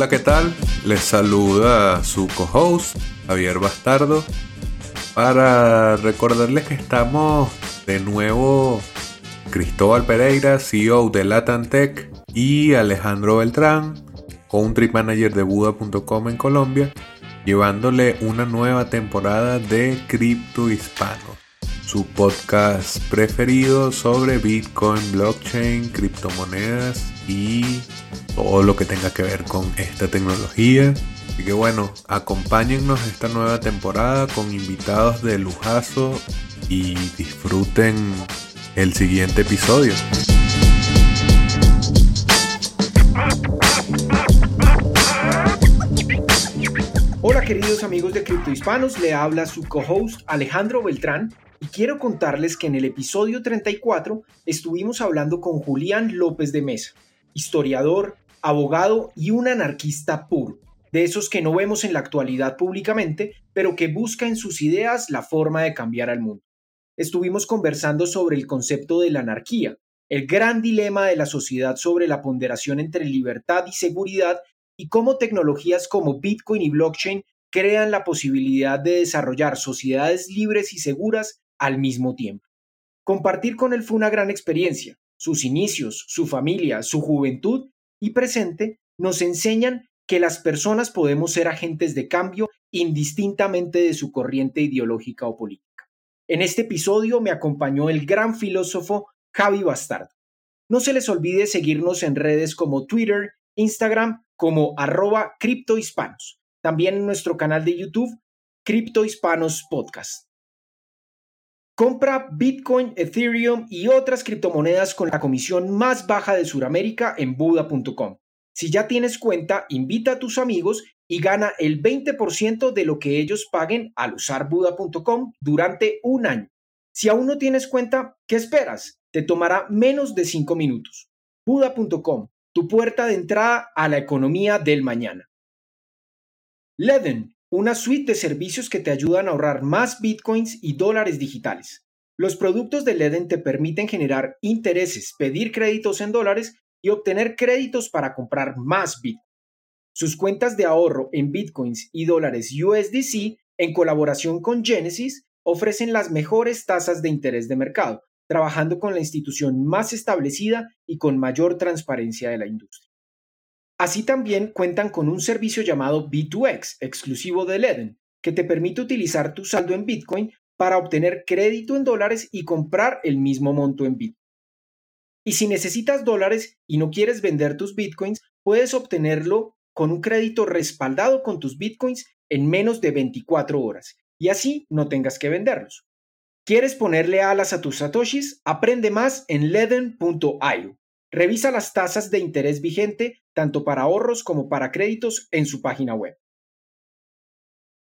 Hola, ¿qué tal? Les saluda su co-host, Javier Bastardo, para recordarles que estamos de nuevo Cristóbal Pereira, CEO de Latantec, y Alejandro Beltrán, country manager de Buda.com en Colombia, llevándole una nueva temporada de Cripto Hispano, su podcast preferido sobre Bitcoin, blockchain, criptomonedas y todo lo que tenga que ver con esta tecnología. Así que bueno, acompáñennos esta nueva temporada con invitados de lujazo y disfruten el siguiente episodio. Hola queridos amigos de Cripto Hispanos, le habla su co-host Alejandro Beltrán y quiero contarles que en el episodio 34 estuvimos hablando con Julián López de Mesa, historiador, abogado y un anarquista puro, de esos que no vemos en la actualidad públicamente, pero que busca en sus ideas la forma de cambiar al mundo. Estuvimos conversando sobre el concepto de la anarquía, el gran dilema de la sociedad sobre la ponderación entre libertad y seguridad y cómo tecnologías como Bitcoin y blockchain crean la posibilidad de desarrollar sociedades libres y seguras al mismo tiempo. Compartir con él fue una gran experiencia. Sus inicios, su familia, su juventud y presente nos enseñan que las personas podemos ser agentes de cambio indistintamente de su corriente ideológica o política. En este episodio me acompañó el gran filósofo Javi Bastardo. No se les olvide seguirnos en redes como Twitter, Instagram como arroba criptohispanos. También en nuestro canal de YouTube, Cripto Hispanos Podcast. Compra Bitcoin, Ethereum y otras criptomonedas con la comisión más baja de Sudamérica en Buda.com. Si ya tienes cuenta, invita a tus amigos y gana el 20% de lo que ellos paguen al usar Buda.com durante un año. Si aún no tienes cuenta, ¿qué esperas? Te tomará menos de 5 minutos. Buda.com, tu puerta de entrada a la economía del mañana. Una suite de servicios que te ayudan a ahorrar más bitcoins y dólares digitales. Los productos de Leden te permiten generar intereses, pedir créditos en dólares y obtener créditos para comprar más bitcoins. Sus cuentas de ahorro en bitcoins y dólares USDC, en colaboración con Genesis, ofrecen las mejores tasas de interés de mercado, trabajando con la institución más establecida y con mayor transparencia de la industria. Así también cuentan con un servicio llamado B2X, exclusivo de Leden, que te permite utilizar tu saldo en Bitcoin para obtener crédito en dólares y comprar el mismo monto en Bitcoin. Y si necesitas dólares y no quieres vender tus Bitcoins, puedes obtenerlo con un crédito respaldado con tus Bitcoins en menos de 24 horas y así no tengas que venderlos. ¿Quieres ponerle alas a tus satoshis? Aprende más en leden.io. Revisa las tasas de interés vigente tanto para ahorros como para créditos en su página web.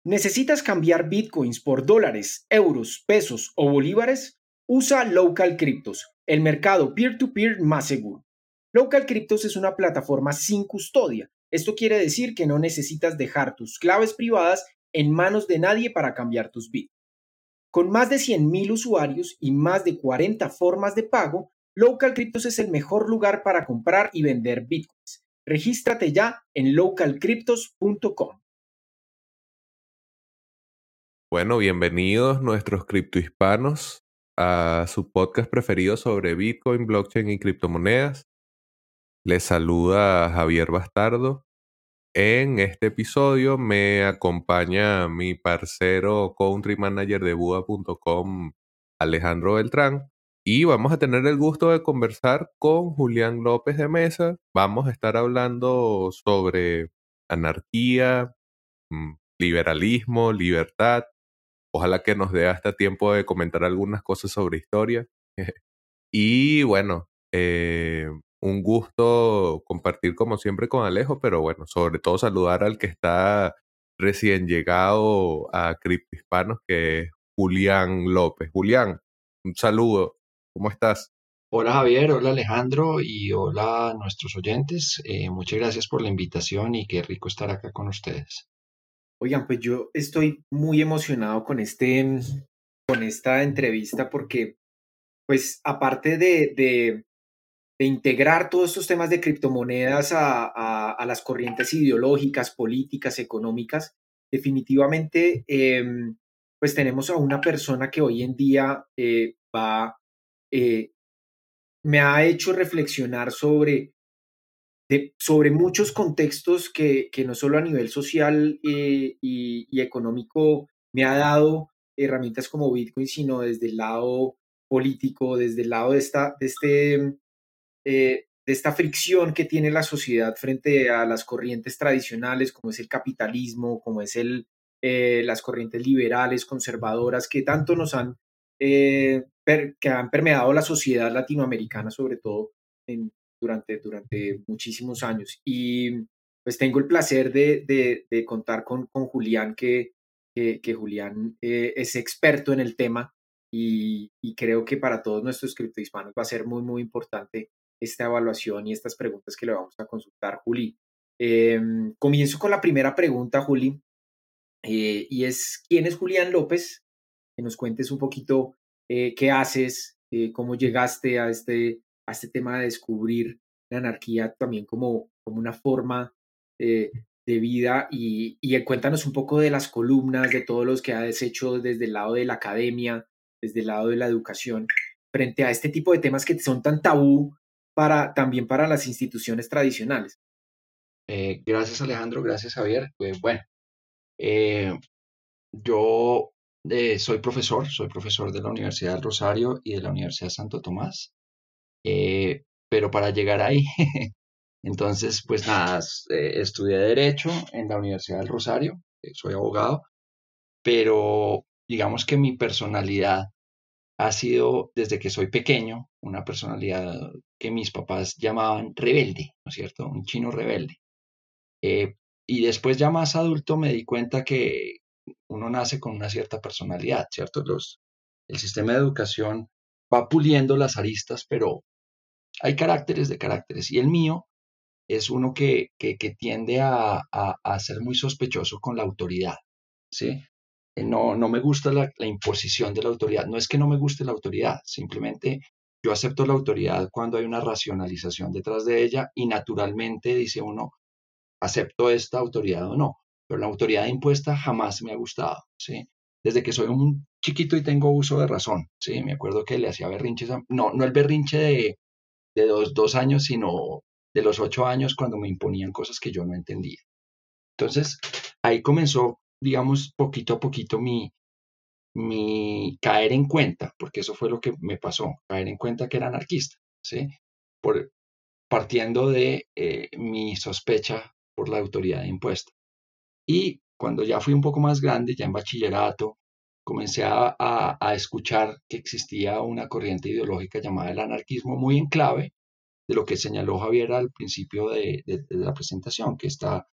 ¿Necesitas cambiar bitcoins por dólares, euros, pesos o bolívares? Usa Local Cryptos, el mercado peer-to-peer -peer más seguro. Local Cryptos es una plataforma sin custodia. Esto quiere decir que no necesitas dejar tus claves privadas en manos de nadie para cambiar tus bits. Con más de 100.000 usuarios y más de 40 formas de pago, Local Cryptos es el mejor lugar para comprar y vender bitcoins. Regístrate ya en localcryptos.com. Bueno, bienvenidos nuestros criptohispanos a su podcast preferido sobre Bitcoin, blockchain y criptomonedas. Les saluda Javier Bastardo en este episodio me acompaña mi parcero country manager de Buda.com, Alejandro Beltrán, y vamos a tener el gusto de conversar con Julián López de Mesa. Vamos a estar hablando sobre anarquía, mm, liberalismo, libertad. Ojalá que nos dé hasta tiempo de comentar algunas cosas sobre historia. y bueno, eh, un gusto compartir como siempre con Alejo, pero bueno, sobre todo saludar al que está recién llegado a Cripto Hispanos, que es Julián López. Julián, un saludo, ¿cómo estás? Hola Javier, hola Alejandro y hola a nuestros oyentes. Eh, muchas gracias por la invitación y qué rico estar acá con ustedes. Oigan, pues yo estoy muy emocionado con, este, con esta entrevista porque, pues aparte de, de integrar todos estos temas de criptomonedas a, las corrientes ideológicas, políticas, económicas, definitivamente em, pues tenemos a una persona que hoy en día eh, va, eh, me ha hecho reflexionar sobre, sobre muchos contextos que, no solo a nivel social eh, y, económico me ha dado herramientas como Bitcoin, sino desde el lado político, desde el lado de, esta, de, este, de esta fricción que tiene la sociedad frente a las corrientes tradicionales, como es el capitalismo, como es el, eh, las corrientes liberales, conservadoras, que tanto nos han, eh, que han permeado la sociedad latinoamericana, sobre todo durante, durante muchísimos años. Y pues tengo el placer de, de, contar con, con, Julián, que, que, Julián eh, es experto en el tema y, creo que para todos nuestros criptohispanos va a ser muy, muy importante esta evaluación y estas preguntas que le vamos a consultar, Juli. Em, comienzo con la primera pregunta, Juli. Eh, y es quién es Julián López, nos cuentes un poquito eh, qué haces, eh, cómo llegaste a este, a este tema de descubrir la anarquía también como, como una forma de vida y, y, cuéntanos un poco de las columnas, de todos los que has hecho desde el lado de la academia, desde el lado de la educación, frente a este tipo de temas que son tan tabú para, también para las instituciones tradicionales. gracias Alejandro, gracias Javier. Pues bueno, eh, yo eh, soy profesor, soy profesor de la Universidad del Rosario y de la Universidad Santo Tomás, eh, pero para llegar ahí, entonces, pues nada, estudié Derecho en la Universidad del Rosario, soy abogado, pero digamos que mi personalidad ha sido desde que soy pequeño una personalidad que mis papás llamaban rebelde, ¿no es cierto? Un chino rebelde. Y después ya más adulto me di cuenta que uno nace con una cierta personalidad, ¿cierto? Los, el sistema de educación va puliendo las aristas, pero hay caracteres de caracteres. Y el mío es uno que, que, tiende a, a, ser muy sospechoso con la autoridad, ¿sí? Eh, no, no me gusta la, la, imposición de la autoridad. No es que no me guste la autoridad, simplemente yo acepto la autoridad cuando hay una racionalización detrás de ella y naturalmente dice uno, acepto esta autoridad o no, pero la autoridad impuesta jamás me ha gustado, ¿sí? Desde que soy un chiquito y tengo uso de razón, ¿sí? Me acuerdo que le hacía berrinches, no, no el berrinche de, de dos, dos años, sino de los ocho años cuando me imponían cosas que yo no entendía. Entonces, ahí comenzó, digamos, poquito a poquito mi, mi caer en cuenta, porque eso fue lo que me pasó, caer en cuenta que era anarquista, ¿sí? Por, partiendo de eh, mi sospecha por la autoridad impuesta. Y cuando ya fui un poco más grande, ya en bachillerato, comencé a, a, escuchar que existía una corriente ideológica llamada el anarquismo muy en clave de lo que señaló Javier al principio de, de, la presentación, que está,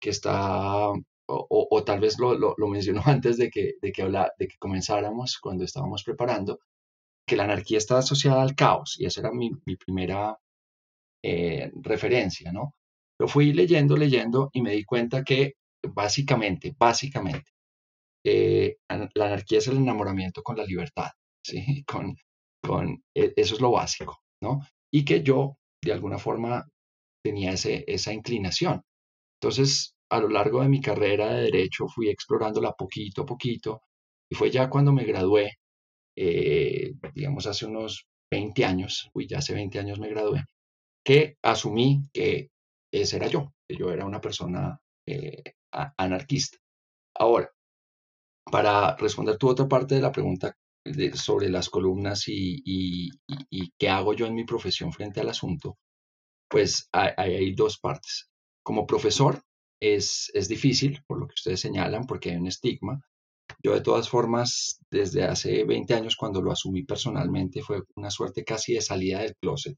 que está o, o, tal vez lo, lo, mencionó antes de que, de, que habla, de que comenzáramos, cuando estábamos preparando, que la anarquía está asociada al caos, y esa era mi, mi primera eh, referencia, ¿no? Lo fui leyendo, leyendo y me di cuenta que básicamente, básicamente, eh, la anarquía es el enamoramiento con la libertad, ¿sí? Con, con, e, eso es lo básico, ¿no? Y que yo, de alguna forma, tenía ese, esa inclinación. Entonces, a lo largo de mi carrera de derecho fui explorándola poquito a poquito y fue ya cuando me gradué, eh, digamos hace unos 20 años, uy, ya hace 20 años me gradué, que asumí que ese era yo, que yo era una persona eh, anarquista. Ahora, para responder tu otra parte de la pregunta sobre las columnas y, qué hago yo en mi profesión frente al asunto, pues hay, dos partes. Como profesor es, es difícil, por lo que ustedes señalan, porque hay un estigma. Yo de todas formas, desde hace 20 años, cuando lo asumí personalmente, fue una suerte casi de salida del closet,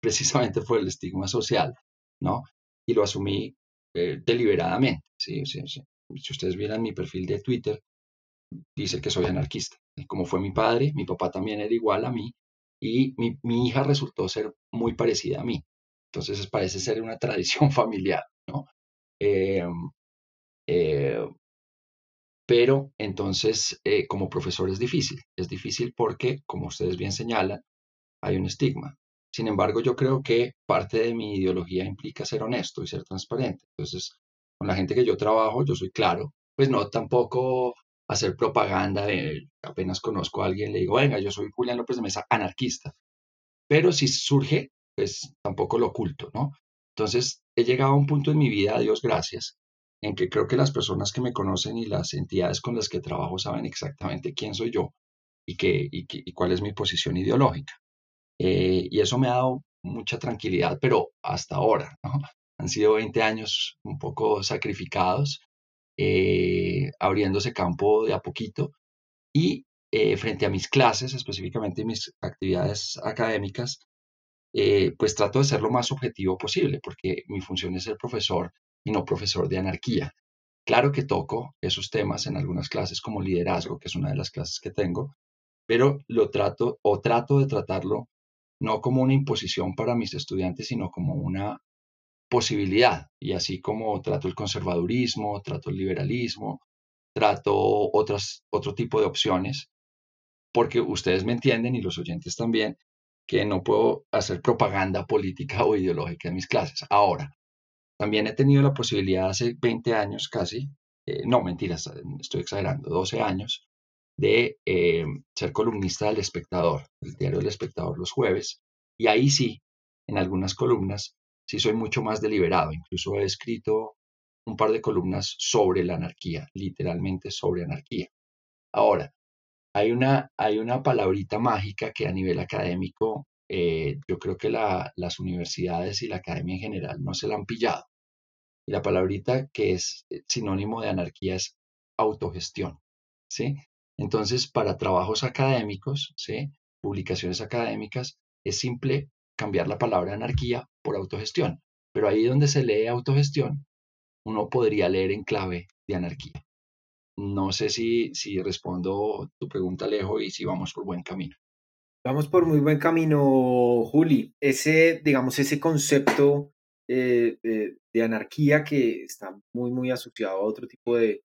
precisamente por el estigma social. ¿no? Y lo asumí eh, deliberadamente, ¿sí? Si ustedes vieran mi perfil de Twitter, dice que soy anarquista. Como fue mi padre, mi papá también era igual a mí y mi, hija resultó ser muy parecida a mí. Entonces parece ser una tradición familiar, ¿no? Em, eh, pero entonces, eh, como profesor es difícil. Es difícil porque, como ustedes bien señalan, hay un estigma. Sin embargo, yo creo que parte de mi ideología implica ser honesto y ser transparente. Entonces, con la gente que yo trabajo, yo soy claro, pues no tampoco hacer propaganda de apenas conozco a alguien, le digo, venga, yo soy Julián López de Mesa, anarquista. Pero si surge, pues tampoco lo oculto, ¿no? Entonces, he llegado a un punto en mi vida, Dios gracias, en que creo que las personas que me conocen y las entidades con las que trabajo saben exactamente quién soy yo y, qué, y, cuál es mi posición ideológica. Eh, y eso me ha dado mucha tranquilidad, pero hasta ahora, ¿no? Han sido 20 años un poco sacrificados, eh, abriéndose campo de a poquito y eh, frente a mis clases, específicamente mis actividades académicas, pues trato de ser lo más objetivo posible, porque mi función es ser profesor y no profesor de anarquía. Claro que toco esos temas en algunas clases como liderazgo, que es una de las clases que tengo, pero lo trato o trato de tratarlo no como una imposición para mis estudiantes, sino como una posibilidad. Y así como trato el conservadurismo, trato el liberalismo, trato otras, otro tipo de opciones, porque ustedes me entienden y los oyentes también, que no puedo hacer propaganda política o ideológica en mis clases. Ahora, también he tenido la posibilidad hace 20 años casi, eh, no mentiras, estoy exagerando, 12 años, de eh, ser columnista del Espectador, el diario del Espectador los jueves, y ahí sí, en algunas columnas, sí soy mucho más deliberado, incluso he escrito un par de columnas sobre la anarquía, literalmente sobre anarquía. Ahora, hay una, hay una palabrita mágica que a nivel académico eh, yo creo que las universidades y la academia en general no se la han pillado. Y la palabrita que es eh, sinónimo de anarquía es autogestión, ¿sí? Entonces, para trabajos académicos, ¿sí? Publicaciones académicas, es simple cambiar la palabra anarquía por autogestión. Pero ahí donde se lee autogestión, uno podría leer en clave de anarquía. No sé si, si respondo tu pregunta, Alejo, y si vamos por buen camino. Vamos por muy buen camino, Juli. Ese, digamos, ese concepto eh, de, anarquía que está muy, muy asociado a otro tipo de,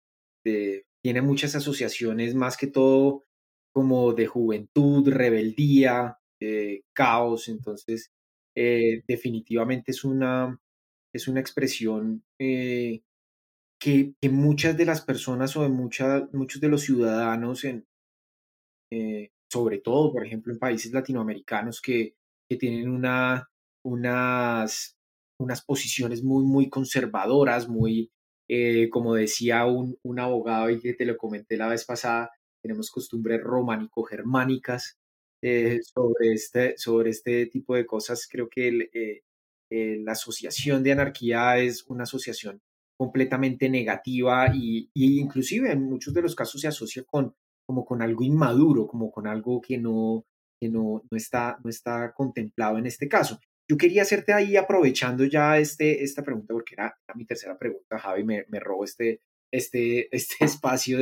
tiene muchas asociaciones, más que todo como de juventud, rebeldía, eh, caos. Entonces, eh, definitivamente es una, es una expresión que, que, muchas de las personas o de muchos de los ciudadanos en, sobre todo, por ejemplo, en países latinoamericanos que, tienen una, unas, unas posiciones muy, muy conservadoras, muy, eh, como decía un, abogado y que te lo comenté la vez pasada, tenemos costumbres románico-germánicas eh, sobre, este, sobre este tipo de cosas. Creo que eh, la asociación de anarquía es una asociación completamente negativa y, y, inclusive en muchos de los casos se asocia con como con algo inmaduro, como con algo que no, que no, no, está, no está contemplado en este caso. Yo quería hacerte ahí, aprovechando ya este, esta pregunta, porque era, mi tercera pregunta, Javi, me, me robó este, este, este espacio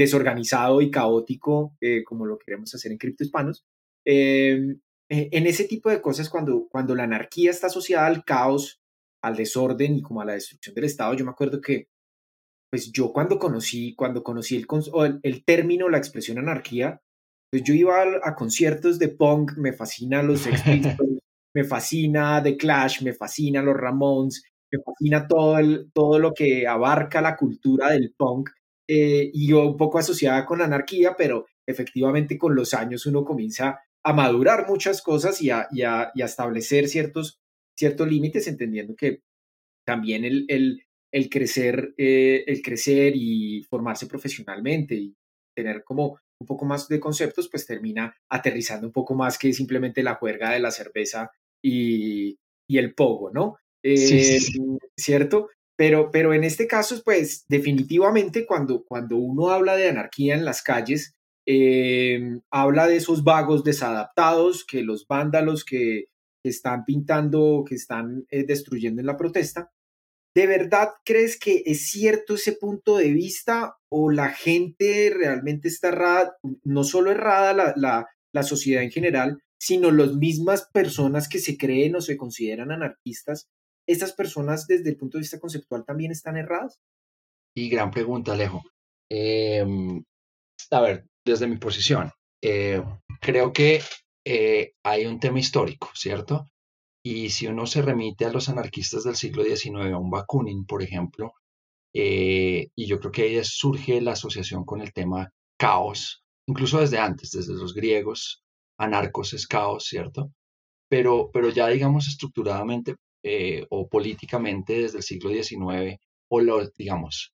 desorganizado y caótico, eh, como lo queremos hacer en Cripto Hispanos. Em, e, en ese tipo de cosas, cuando, cuando la anarquía está asociada al caos, al desorden y como a la destrucción del Estado, yo me acuerdo que pues yo cuando conocí, cuando conocí el, el, término, la expresión anarquía, pues yo iba a, conciertos de punk, me fascina los Sex me fascina The Clash, me fascina los Ramones, me fascina todo, el, todo lo que abarca la cultura del punk, eh, y yo un poco asociada con la anarquía, pero efectivamente con los años uno comienza a madurar muchas cosas y a, y a, y a establecer ciertos, ciertos límites, entendiendo que también el, el, el crecer, eh, el crecer y formarse profesionalmente y tener como un poco más de conceptos, pues termina aterrizando un poco más que simplemente la juerga de la cerveza y, el pogo, ¿no? sí, eh, ¿Cierto? Pero, pero en este caso, pues definitivamente cuando, cuando uno habla de anarquía en las calles, em, habla de esos vagos desadaptados, que los vándalos que, están pintando, que están eh, destruyendo en la protesta, ¿De verdad crees que es cierto ese punto de vista o la gente realmente está errada, no solo errada la, la, la sociedad en general, sino las mismas personas que se creen o se consideran anarquistas? ¿Estas personas desde el punto de vista conceptual también están erradas? Y gran pregunta, Alejo. Em, a ver, desde mi posición, eh, creo que eh, hay un tema histórico, ¿cierto? Y si uno se remite a los anarquistas del siglo XIX, a un Bakunin, por ejemplo, eh, y yo creo que ahí surge la asociación con el tema caos, incluso desde antes, desde los griegos, anarcos es caos, ¿cierto? Pero, pero ya digamos estructuradamente eh, o políticamente desde el siglo XIX, o los, digamos,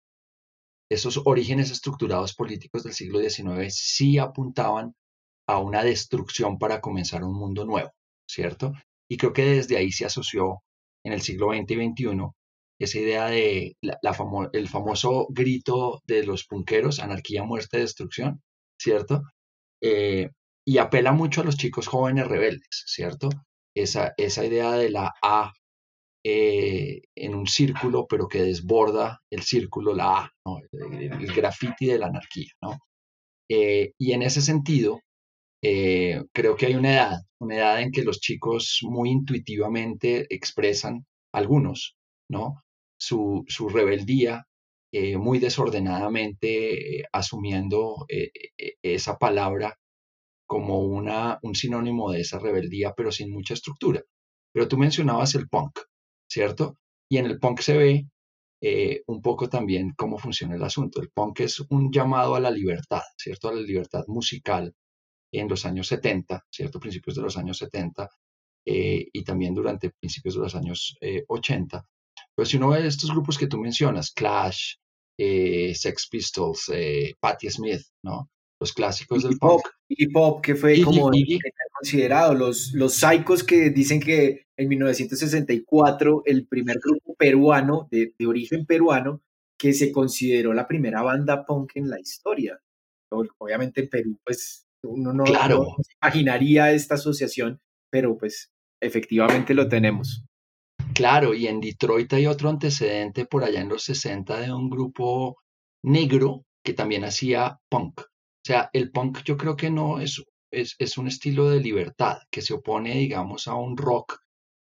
esos orígenes estructurados políticos del siglo XIX sí apuntaban a una destrucción para comenzar un mundo nuevo, ¿cierto? Y creo que desde ahí se asoció en el siglo XX y XXI esa idea de la, el famoso grito de los punqueros, anarquía, muerte, destrucción, ¿cierto? Eh, y apela mucho a los chicos jóvenes rebeldes, ¿cierto? Esa, esa idea de la A eh, en un círculo, pero que desborda el círculo, la A, el, graffiti de la anarquía, ¿no? Eh, y en ese sentido, eh, creo que hay una edad, una edad en que los chicos muy intuitivamente expresan, algunos, ¿no? Su, su rebeldía eh, muy desordenadamente, eh, asumiendo esa palabra como una, un sinónimo de esa rebeldía, pero sin mucha estructura. Pero tú mencionabas el punk, ¿cierto? Y en el punk se ve un poco también cómo funciona el asunto. El punk es un llamado a la libertad, ¿cierto? A la libertad musical, en los años 70, ¿cierto? Principios de los años 70 eh, y también durante principios de los años 80. Eh, pues si uno ve estos grupos que tú mencionas, Clash, eh, Sex Pistols, Patti Smith, ¿no? Los clásicos del pop. Y pop, que fue como considerado, los, los Psychos que dicen que en 1964 el primer grupo peruano, de, de origen peruano, que se consideró la primera banda punk en la historia. Obviamente en Perú, pues uno no, imaginaría esta asociación, pero pues efectivamente lo tenemos. Claro, y en Detroit hay otro antecedente por allá en los 60 de un grupo negro que también hacía punk. Sea, el punk yo creo que no es, es, un estilo de libertad que se opone, digamos, a un rock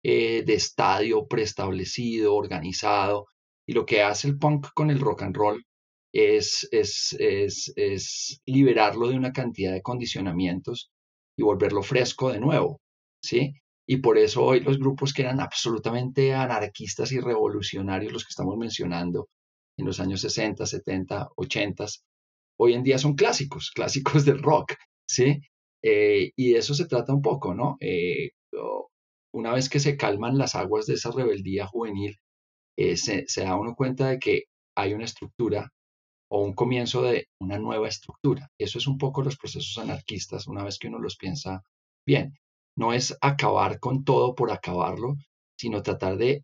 eh, de estadio preestablecido, organizado. Y lo que hace el punk con el rock and roll es, es, es, es, liberarlo de una cantidad de condicionamientos y volverlo fresco de nuevo, ¿sí? Y por eso hoy los grupos que eran absolutamente anarquistas y revolucionarios, los que estamos mencionando en los años 60, 70, 80, hoy en día son clásicos, clásicos del rock, ¿sí? Eh, y de eso se trata un poco, ¿no? Eh, una vez que se calman las aguas de esa rebeldía juvenil, eh, se, se, da uno cuenta de que hay una estructura o un comienzo de una nueva estructura. Eso es un poco los procesos anarquistas una vez que uno los piensa bien. No es acabar con todo por acabarlo, sino tratar de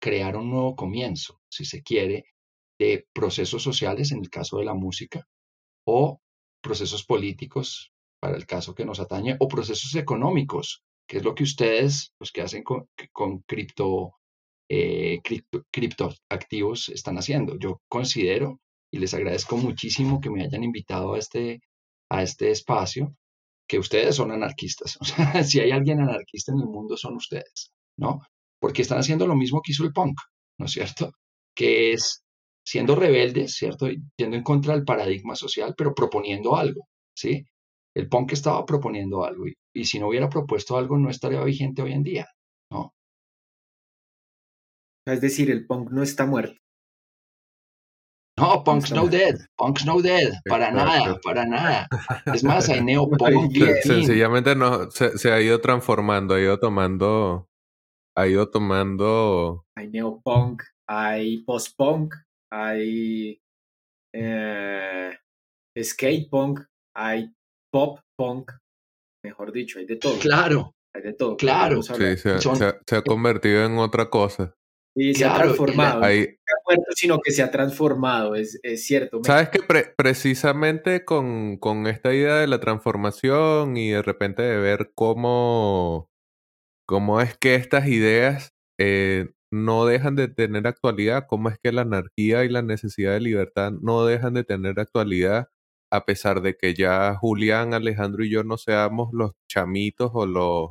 crear un nuevo comienzo, si se quiere, de procesos sociales en el caso de la música o procesos políticos para el caso que nos atañe o procesos económicos, que es lo que ustedes, los que hacen con, cripto, eh, cripto, criptoactivos, están haciendo. Yo considero y les agradezco muchísimo que me hayan invitado a este, a este espacio, que ustedes son anarquistas. Si hay alguien anarquista en el mundo son ustedes, ¿no? Porque están haciendo lo mismo que hizo el punk, ¿no es cierto? Que es siendo rebeldes, ¿cierto? Yendo en contra del paradigma social, pero proponiendo algo, ¿sí? El punk estaba proponiendo algo y, y si no hubiera propuesto algo no estaría vigente hoy en día, ¿no? Es decir, el punk no está muerto. No, Punk's No Dead, Punk's No Dead, para nada, para nada. Es más, hay neopunk. Sencillamente no, se, ha ido transformando, ha ido tomando, ha ido tomando. Hay neopunk, hay post-punk, hay eh, skate-punk, hay pop-punk, mejor dicho, hay de todo. Claro. Hay de todo. Claro. Sí, se ha convertido en otra cosa. Y se ha transformado. No sino que se ha transformado, es, es cierto. Sabes que precisamente con, con, esta idea de la transformación y de repente de ver cómo, cómo es que estas ideas eh, no dejan de tener actualidad, cómo es que la anarquía y la necesidad de libertad no dejan de tener actualidad, a pesar de que ya Julián, Alejandro y yo no seamos los chamitos o los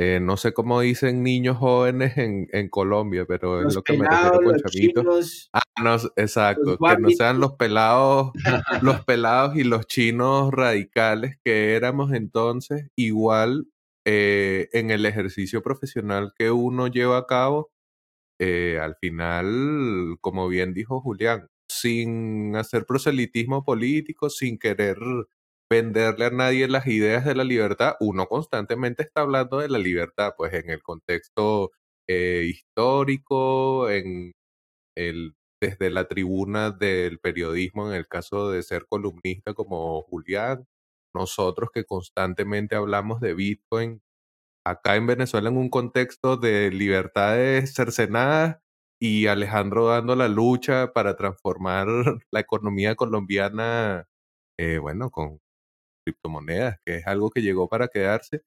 eh, no sé cómo dicen niños jóvenes en, en Colombia, pero es lo que me refiero con chavitos. Ah, exacto, que no sean los pelados, los pelados y los chinos radicales que éramos entonces, igual eh, en el ejercicio profesional que uno lleva a cabo, eh, al final, como bien dijo Julián, sin hacer proselitismo político, sin querer venderle a nadie las ideas de la libertad, uno constantemente está hablando de la libertad, pues en el contexto eh, histórico, en el, desde la tribuna del periodismo, en el caso de ser columnista como Julián, nosotros que constantemente hablamos de Bitcoin, acá en Venezuela en un contexto de libertades cercenadas y Alejandro dando la lucha para transformar la economía colombiana, eh, bueno, con criptomonedas, que es algo que llegó para quedarse.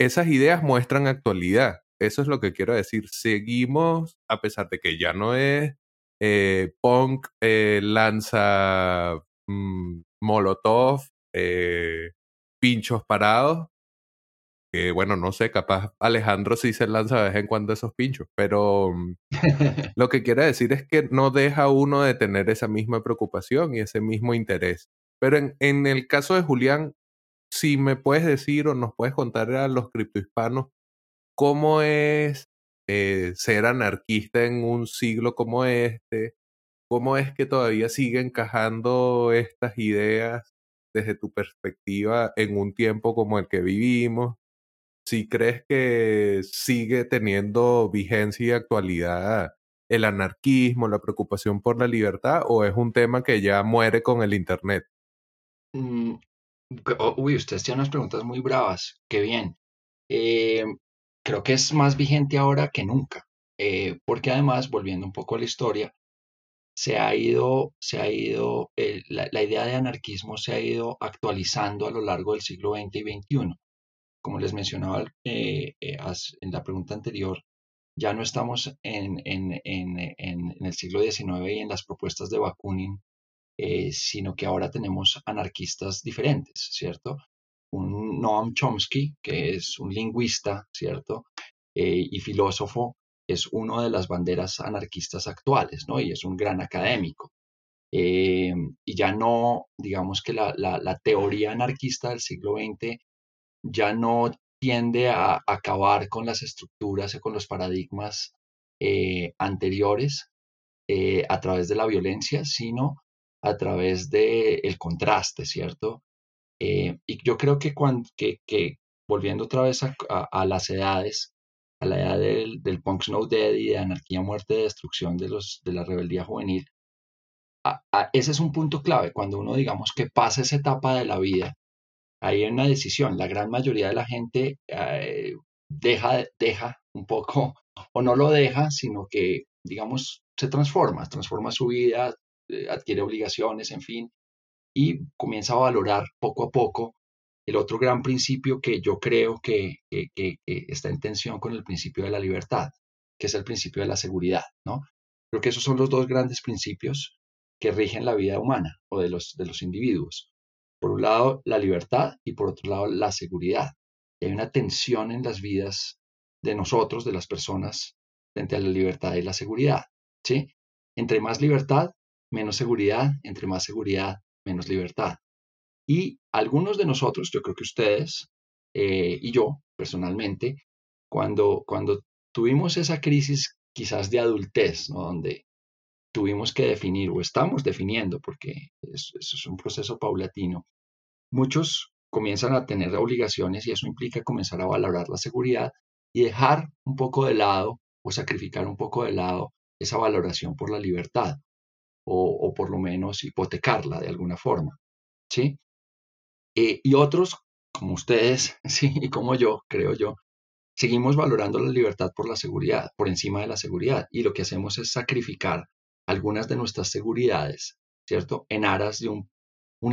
Esas ideas muestran actualidad. Eso es lo que quiero decir. Seguimos, a pesar de que ya no es eh, punk, eh, lanza mm, molotov, eh, pinchos parados, que bueno, no sé, capaz Alejandro sí se lanza de vez en cuando esos pinchos, pero mm, lo que quiero decir es que no deja uno de tener esa misma preocupación y ese mismo interés. Pero en, en el caso de Julián, si me puedes decir o nos puedes contar a los criptohispanos cómo es eh, ser anarquista en un siglo como este, cómo es que todavía sigue encajando estas ideas desde tu perspectiva en un tiempo como el que vivimos, si crees que sigue teniendo vigencia y actualidad el anarquismo, la preocupación por la libertad, o es un tema que ya muere con el Internet? Mm, oh, uy, ustedes tienen unas preguntas muy bravas, qué bien. Eh, creo que es más vigente ahora que nunca, eh, porque además, volviendo un poco a la historia, se ha ido, se ha ido, la, la, idea de anarquismo se ha ido actualizando a lo largo del siglo XX y XXI como les mencionaba eh, eh, en la pregunta anterior, ya no estamos en, el siglo XIX y en las propuestas de Bakunin, eh, sino que ahora tenemos anarquistas diferentes, ¿cierto? Un Noam Chomsky, que es un lingüista, ¿cierto? y filósofo, es una de las banderas anarquistas actuales, ¿no? Y es un gran académico. y ya no, digamos que la, la, teoría anarquista del siglo XX ya no tiende a acabar con las estructuras y con los paradigmas eh, anteriores eh, a través de la violencia, sino a través del contraste, ¿cierto? Eh, y yo creo que, cuando, que, volviendo otra vez a, las edades, a la edad del, del Punk Snow Dead y de anarquía, muerte, destrucción de, los, de la rebeldía juvenil, ese es un punto clave, cuando uno digamos que pasa esa etapa de la vida hay una decisión. La gran mayoría de la gente eh, deja, deja un poco o no lo deja, sino que, digamos, se transforma, transforma su vida, eh, adquiere obligaciones, en fin, y comienza a valorar poco a poco el otro gran principio que yo creo que, está en tensión con el principio de la libertad, que es el principio de la seguridad, ¿no? Creo que esos son los dos grandes principios que rigen la vida humana o de los, de los individuos. Por un lado, la libertad y por otro lado, la seguridad. hay una tensión en las vidas de nosotros, de las personas, frente a la libertad y la seguridad. Entre más libertad, menos seguridad. Entre más seguridad, menos libertad. Y algunos de nosotros, yo creo que ustedes eh, y yo personalmente, cuando, cuando tuvimos esa crisis quizás de adultez, ¿no? donde tuvimos que definir o estamos definiendo, porque eso es, un proceso paulatino, muchos comienzan a tener obligaciones y eso implica comenzar a valorar la seguridad y dejar un poco de lado o sacrificar un poco de lado esa valoración por la libertad o, por lo menos hipotecarla de alguna forma. ¿sí? Eh, y otros, como ustedes ¿sí? y como yo, creo yo, seguimos valorando la libertad por la seguridad, por encima de la seguridad. Y lo que hacemos es sacrificar algunas de nuestras seguridades, ¿cierto? En aras de un,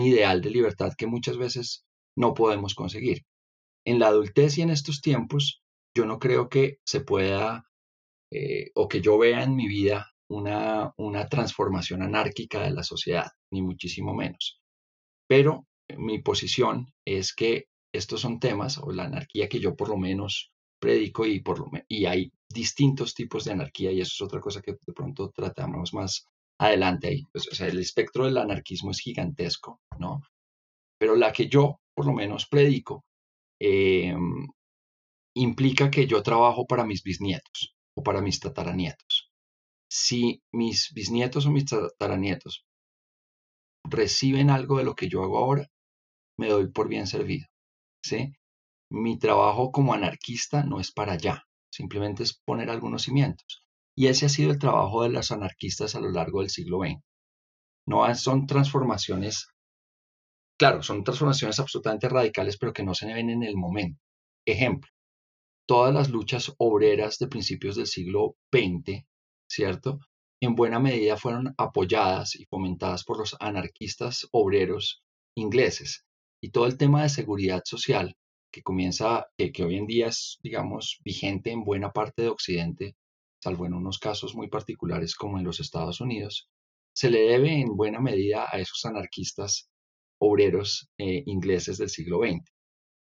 ideal de libertad que muchas veces no podemos conseguir. En la adultez y en estos tiempos, yo no creo que se pueda eh, o que yo vea en mi vida una, una transformación anárquica de la sociedad, ni muchísimo menos. Pero mi posición es que estos son temas, o la anarquía que yo por lo menos predico y, por lo, y hay distintos tipos de anarquía y eso es otra cosa que de pronto tratamos más adelante ahí. Pues, o sea, el espectro del anarquismo es gigantesco, ¿no? Pero la que yo, por lo menos, predico, em, implica que yo trabajo para mis bisnietos o para mis tataranietos. Si mis bisnietos o mis tataranietos reciben algo de lo que yo hago ahora, me doy por bien servido. ¿sí? Mi trabajo como anarquista no es para allá, simplemente es poner algunos cimientos. Y ese ha sido el trabajo de los anarquistas a lo largo del siglo XX. No son transformaciones, claro, son transformaciones absolutamente radicales, pero que no se ven en el momento. Ejemplo, todas las luchas obreras de principios del siglo XX, ¿cierto? En buena medida fueron apoyadas y fomentadas por los anarquistas obreros ingleses. Y todo el tema de seguridad social, que comienza, que hoy en día es, digamos, vigente en buena parte de Occidente, salvo en unos casos muy particulares como en los Estados Unidos, se le debe en buena medida a esos anarquistas obreros eh, ingleses del siglo XX.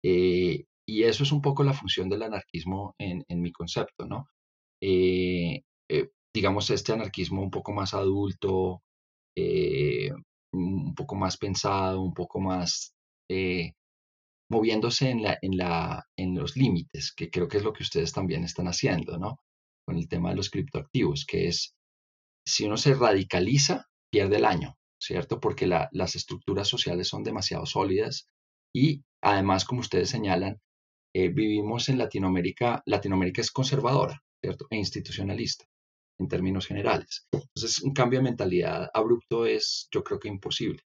Eh, y eso es un poco la función del anarquismo en, mi concepto, ¿no? Eh, digamos, este anarquismo un poco más adulto, un poco más pensado, un poco más moviéndose en, la, en, la, en los límites, que creo que es lo que ustedes también están haciendo, ¿no? Con el tema de los criptoactivos, que es, si uno se radicaliza, pierde el año, ¿cierto? Porque las estructuras sociales son demasiado sólidas y además, como ustedes señalan, eh, vivimos en Latinoamérica, Latinoamérica es conservadora, ¿cierto? E institucionalista en términos generales. Entonces, un cambio de mentalidad abrupto es, yo creo que imposible.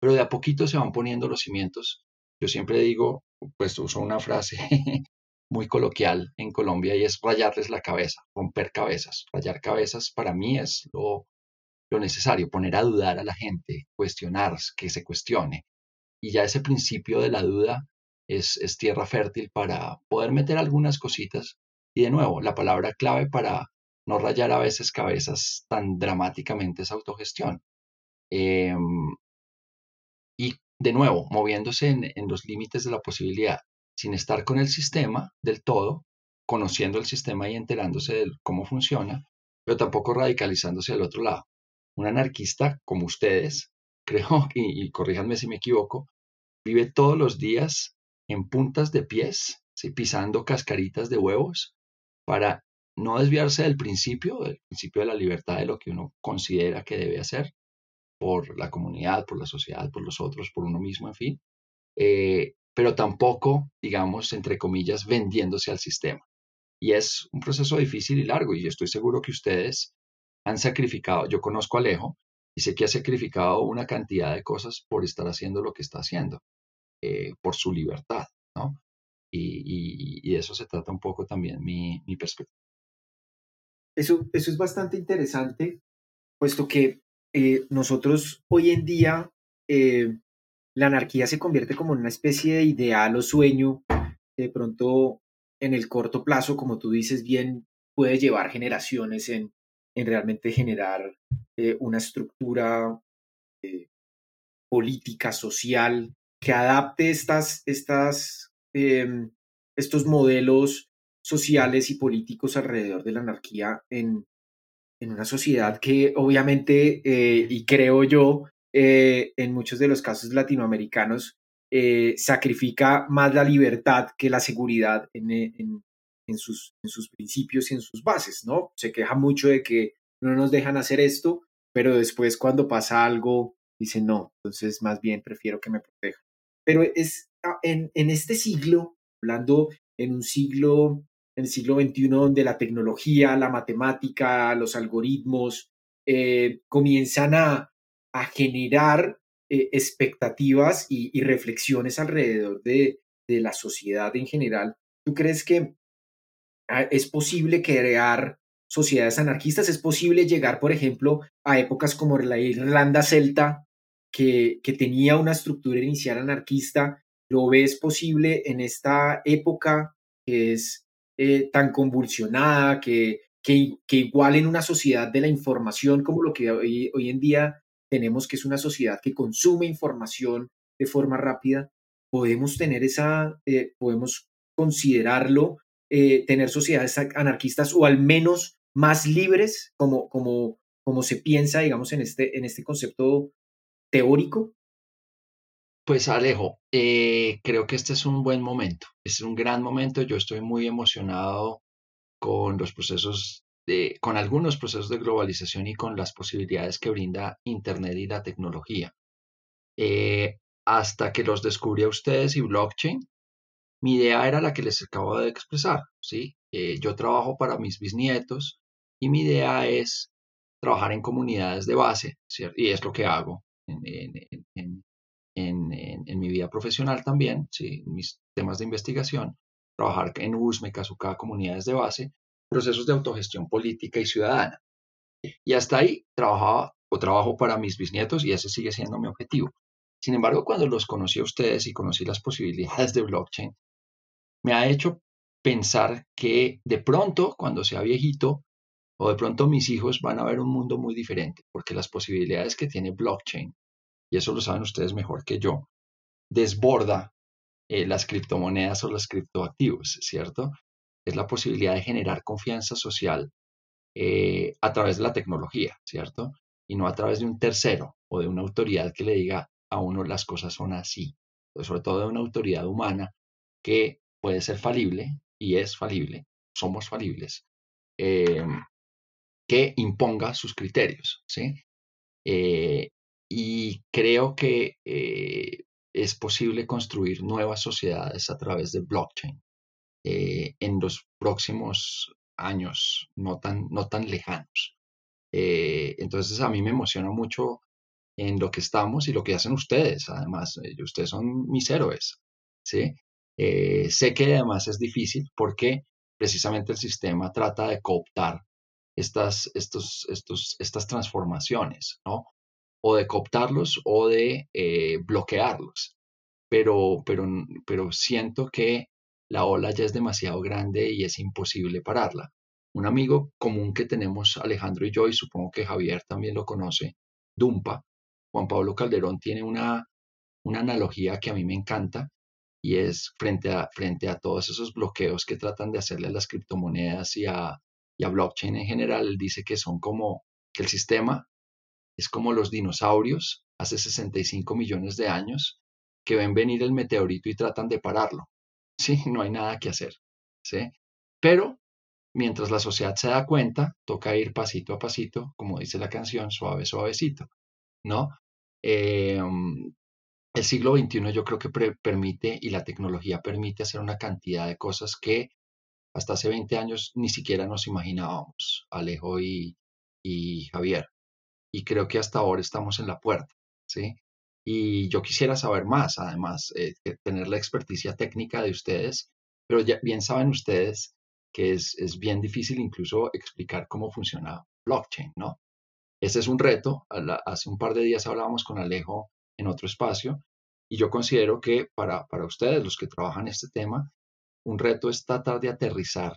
Pero de a poquito se van poniendo los cimientos yo siempre digo, pues uso una frase muy coloquial en Colombia y es rayarles la cabeza, romper cabezas. Rayar cabezas para mí es lo, necesario, poner a dudar a la gente, cuestionar, que se cuestione. Y ya ese principio de la duda es, es tierra fértil para poder meter algunas cositas. Y de nuevo, la palabra clave para no rayar a veces cabezas tan dramáticamente es autogestión. Em, de nuevo, moviéndose en, los límites de la posibilidad, sin estar con el sistema del todo, conociendo el sistema y enterándose de cómo funciona, pero tampoco radicalizándose del otro lado. Un anarquista como ustedes, creo, y, y corríjanme si me equivoco, vive todos los días en puntas de pies, pisando cascaritas de huevos, para no desviarse del principio, del principio de la libertad de lo que uno considera que debe hacer, por la comunidad, por la sociedad, por los otros, por uno mismo, en fin, eh, pero tampoco, digamos, entre comillas, vendiéndose al sistema. Y es un proceso difícil y largo y estoy seguro que ustedes han sacrificado, yo conozco a Alejo y sé que ha sacrificado una cantidad de cosas por estar haciendo lo que está haciendo, eh, por su libertad, ¿no? Y, eso se trata un poco también mi, mi perspectiva. Eso, eso es bastante interesante, puesto que eh, nosotros hoy en día eh, la anarquía se convierte como en una especie de ideal o sueño de pronto en el corto plazo, como tú dices bien, puede llevar generaciones en, en realmente generar eh, una estructura política, social, que adapte estas, estas, em, estos modelos sociales y políticos alrededor de la anarquía en, en una sociedad que obviamente, eh, y creo yo, eh, en muchos de los casos latinoamericanos, eh, sacrifica más la libertad que la seguridad en, en, sus, en sus principios y en sus bases, ¿no? Se queja mucho de que no nos dejan hacer esto, pero después cuando pasa algo, dicen no, entonces más bien prefiero que me protejan. Pero es ah, en, en este siglo, hablando en un siglo en el siglo XXI, donde la tecnología, la matemática, los algoritmos eh, comienzan a, generar eh, expectativas y, reflexiones alrededor de, la sociedad en general. ¿Tú crees que ah, es posible crear sociedades anarquistas? ¿Es posible llegar, por ejemplo, a épocas como la Irlanda celta, que, que tenía una estructura inicial anarquista? ¿Lo ves posible en esta época que es eh, tan convulsionada, que, que, igual en una sociedad de la información como lo que hoy, hoy en día tenemos, que es una sociedad que consume información de forma rápida, podemos tener esa, eh, podemos considerarlo, eh, tener sociedades anarquistas o al menos más libres, como, como, como se piensa, digamos, en este, en este concepto teórico? Pues Alejo, eh, creo que este es un buen momento, es un gran momento. Yo estoy muy emocionado con los procesos con algunos procesos de globalización y con las posibilidades que brinda Internet y la tecnología. Eh, hasta que los descubrí a ustedes y blockchain, mi idea era la que les acabo de expresar, ¿sí? Eh, yo trabajo para mis bisnietos y mi idea es trabajar en comunidades de base, ¿cierto? Y es lo que hago en, mi vida profesional también, ¿sí? mis temas de investigación, trabajar en USME, Kazuka, comunidades de base, procesos de autogestión política y ciudadana. Y hasta ahí trabajaba o trabajo para mis bisnietos y ese sigue siendo mi objetivo. Sin embargo, cuando los conocí a ustedes y conocí las posibilidades de blockchain, me ha hecho pensar que de pronto, cuando sea viejito, o de pronto mis hijos van a ver un mundo muy diferente, porque las posibilidades que tiene blockchain, y eso lo saben ustedes mejor que yo, desborda eh, las criptomonedas o los criptoactivos, ¿cierto? Es la posibilidad de generar confianza social eh, a través de la tecnología, ¿cierto? Y no a través de un tercero o de una autoridad que le diga a uno las cosas son así, sobre todo de una autoridad humana que puede ser falible y es falible, somos falibles, eh, que imponga sus criterios, ¿sí? Eh, y creo que eh, es posible construir nuevas sociedades a través de blockchain en los próximos años, no tan, no tan lejanos. entonces a mí me emociona mucho en lo que estamos y lo que hacen ustedes. Además, ustedes son mis héroes, ¿sí? Eh, sé que además es difícil porque precisamente el sistema trata de cooptar estas, estos, estos, estas transformaciones, ¿no? O de cooptarlos o de eh, bloquearlos. Pero, pero, pero siento que la ola ya es demasiado grande y es imposible pararla. Un amigo común que tenemos, Alejandro y yo, y supongo que Javier también lo conoce, Dumpa, Juan Pablo Calderón, tiene una, una analogía que a mí me encanta y es frente a, frente a todos esos bloqueos que tratan de hacerle a las criptomonedas y a, y a blockchain en general, dice que son como, que el sistema es como los dinosaurios hace 65 millones de años que ven venir el meteorito y tratan de pararlo. Sí, no hay nada que hacer. ¿sí? Pero mientras la sociedad se da cuenta, toca ir pasito a pasito, como dice la canción, suave, suavecito, ¿no? Eh, el siglo XXI yo creo que permite y la tecnología permite hacer una cantidad de cosas que hasta hace 20 años ni siquiera nos imaginábamos, Alejo y, Javier. Y creo que hasta ahora estamos en la puerta, ¿sí? Y yo quisiera saber más, además, eh, tener la experticia técnica de ustedes, pero ya bien saben ustedes que es, es bien difícil incluso explicar cómo funciona blockchain, ¿no? Ese es un reto. Hace un par de días hablábamos con Alejo en otro espacio. Y yo considero que para, para ustedes, los que trabajan este tema, un reto es tratar de aterrizar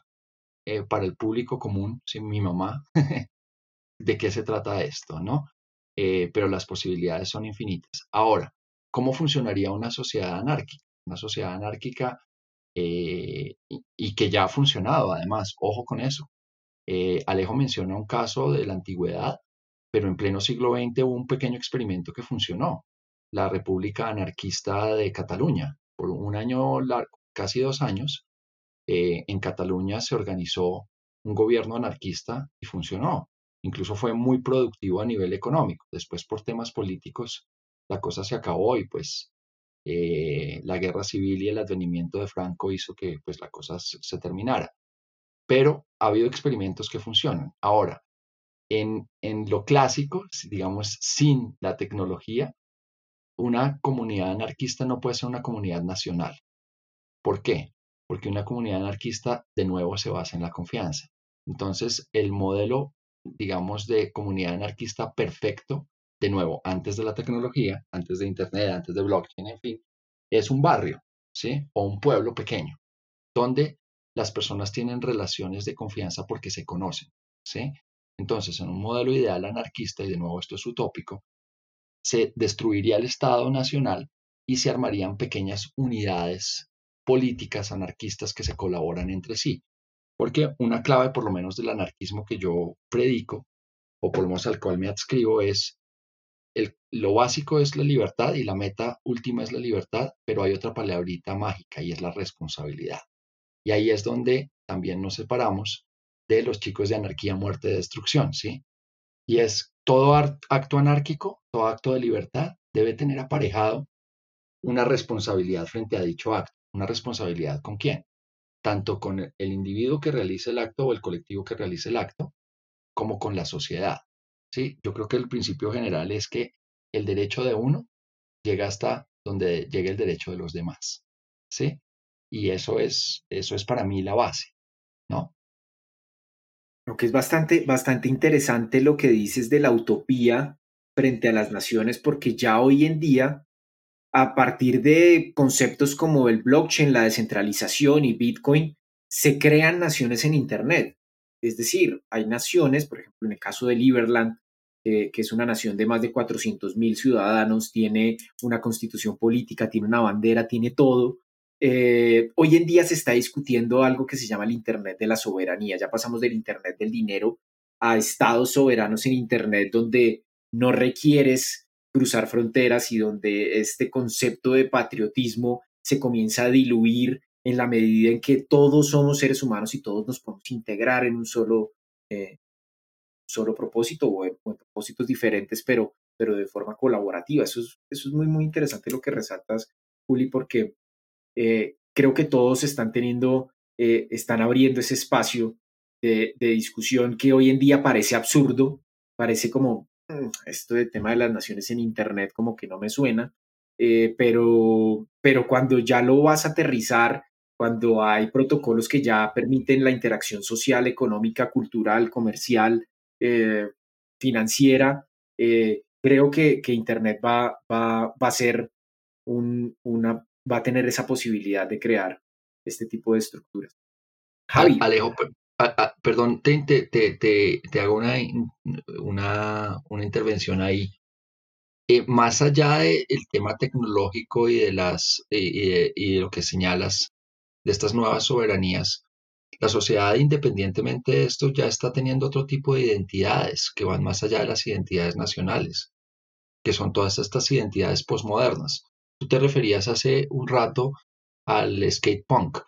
eh, para el público común, sin mi mamá, de qué se trata esto, ¿no? Eh, pero las posibilidades son infinitas. Ahora, ¿cómo funcionaría una sociedad anárquica? Una sociedad anárquica eh, y, que ya ha funcionado, además, ojo con eso. Alejo menciona un caso de la antigüedad, pero en pleno siglo XX hubo un pequeño experimento que funcionó la República Anarquista de Cataluña. Por un año, casi dos años, eh, en Cataluña se organizó un gobierno anarquista y funcionó. Incluso fue muy productivo a nivel económico. Después, por temas políticos, la cosa se acabó y pues eh, la guerra civil y el advenimiento de Franco hizo que pues la cosa se, terminara. Pero ha habido experimentos que funcionan. Ahora, en, en lo clásico, digamos, sin la tecnología, una comunidad anarquista no puede ser una comunidad nacional. ¿Por qué? Porque una comunidad anarquista, de nuevo, se basa en la confianza. Entonces, el modelo, digamos, de comunidad anarquista perfecto, de nuevo, antes de la tecnología, antes de Internet, antes de blockchain, en fin, es un barrio, ¿sí? O un pueblo pequeño, donde las personas tienen relaciones de confianza porque se conocen, ¿sí? Entonces, en un modelo ideal anarquista, y de nuevo esto es utópico, se destruiría el Estado Nacional y se armarían pequeñas unidades políticas anarquistas que se colaboran entre sí. Porque una clave, por lo menos, del anarquismo que yo predico, o por lo menos al cual me adscribo, es el, lo básico es la libertad y la meta última es la libertad, pero hay otra palabrita mágica y es la responsabilidad. Y ahí es donde también nos separamos de los chicos de anarquía, muerte, destrucción, ¿sí? Y es todo acto anárquico, todo acto de libertad debe tener aparejado una responsabilidad frente a dicho acto. ¿Una responsabilidad con quién? Tanto con el individuo que realice el acto o el colectivo que realice el acto, como con la sociedad. ¿sí? Yo creo que el principio general es que el derecho de uno llega hasta donde llegue el derecho de los demás. ¿sí? Y eso es, eso es para mí la base, ¿no? Lo que es bastante, bastante interesante lo que dices de la utopía frente a las naciones, porque ya hoy en día, a partir de conceptos como el blockchain, la descentralización y Bitcoin, se crean naciones en Internet. Es decir, hay naciones, por ejemplo, en el caso de Liberland, que es una nación de más de 400 mil ciudadanos, tiene una constitución política, tiene una bandera, tiene todo. Eh, hoy en día se está discutiendo algo que se llama el Internet de la soberanía. Ya pasamos del Internet del dinero a estados soberanos en Internet donde no requieres cruzar fronteras y donde este concepto de patriotismo se comienza a diluir en la medida en que todos somos seres humanos y todos nos podemos integrar en un solo, eh, solo propósito o en, propósitos diferentes, pero, pero de forma colaborativa. Eso es, eso es muy, muy interesante lo que resaltas, Juli, porque eh, creo que todos están teniendo, eh, están abriendo ese espacio de, de, discusión que hoy en día parece absurdo, parece como esto de tema de las naciones en Internet como que no me suena, eh, pero, pero cuando ya lo vas a aterrizar, cuando hay protocolos que ya permiten la interacción social, económica, cultural, comercial, financiera, creo que, que Internet va, va, va a ser un, una va a tener esa posibilidad de crear este tipo de estructuras. Javi. Alejo, perdón, te, te, te, hago una, una, una intervención ahí. Eh, más allá del tema tecnológico y de, las, eh, y, de, lo que señalas de estas nuevas soberanías, la sociedad, independientemente de esto, ya está teniendo otro tipo de identidades que van más allá de las identidades nacionales, que son todas estas identidades posmodernas. Tú te referías hace un rato al skate punk,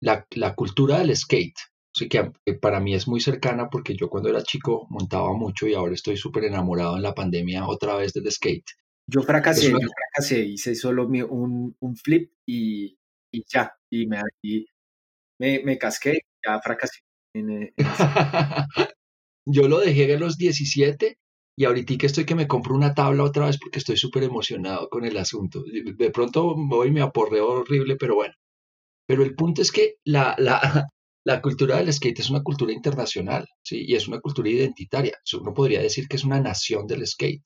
la, cultura del skate. Así que para mí es muy cercana porque yo cuando era chico montaba mucho y ahora estoy súper enamorado en la pandemia otra vez del skate. Yo fracasé, yo fracasé, hice solo un, un flip y, y, ya, y me, me, me casqué y ya fracasé. yo lo dejé a los 17 y ahorita que estoy que me compro una tabla otra vez porque estoy súper emocionado con el asunto. De pronto voy y me aporreo horrible, pero bueno. Pero el punto es que la, la, la cultura del skate es una cultura internacional, ¿sí? Y es una cultura identitaria. Uno podría decir que es una nación del skate,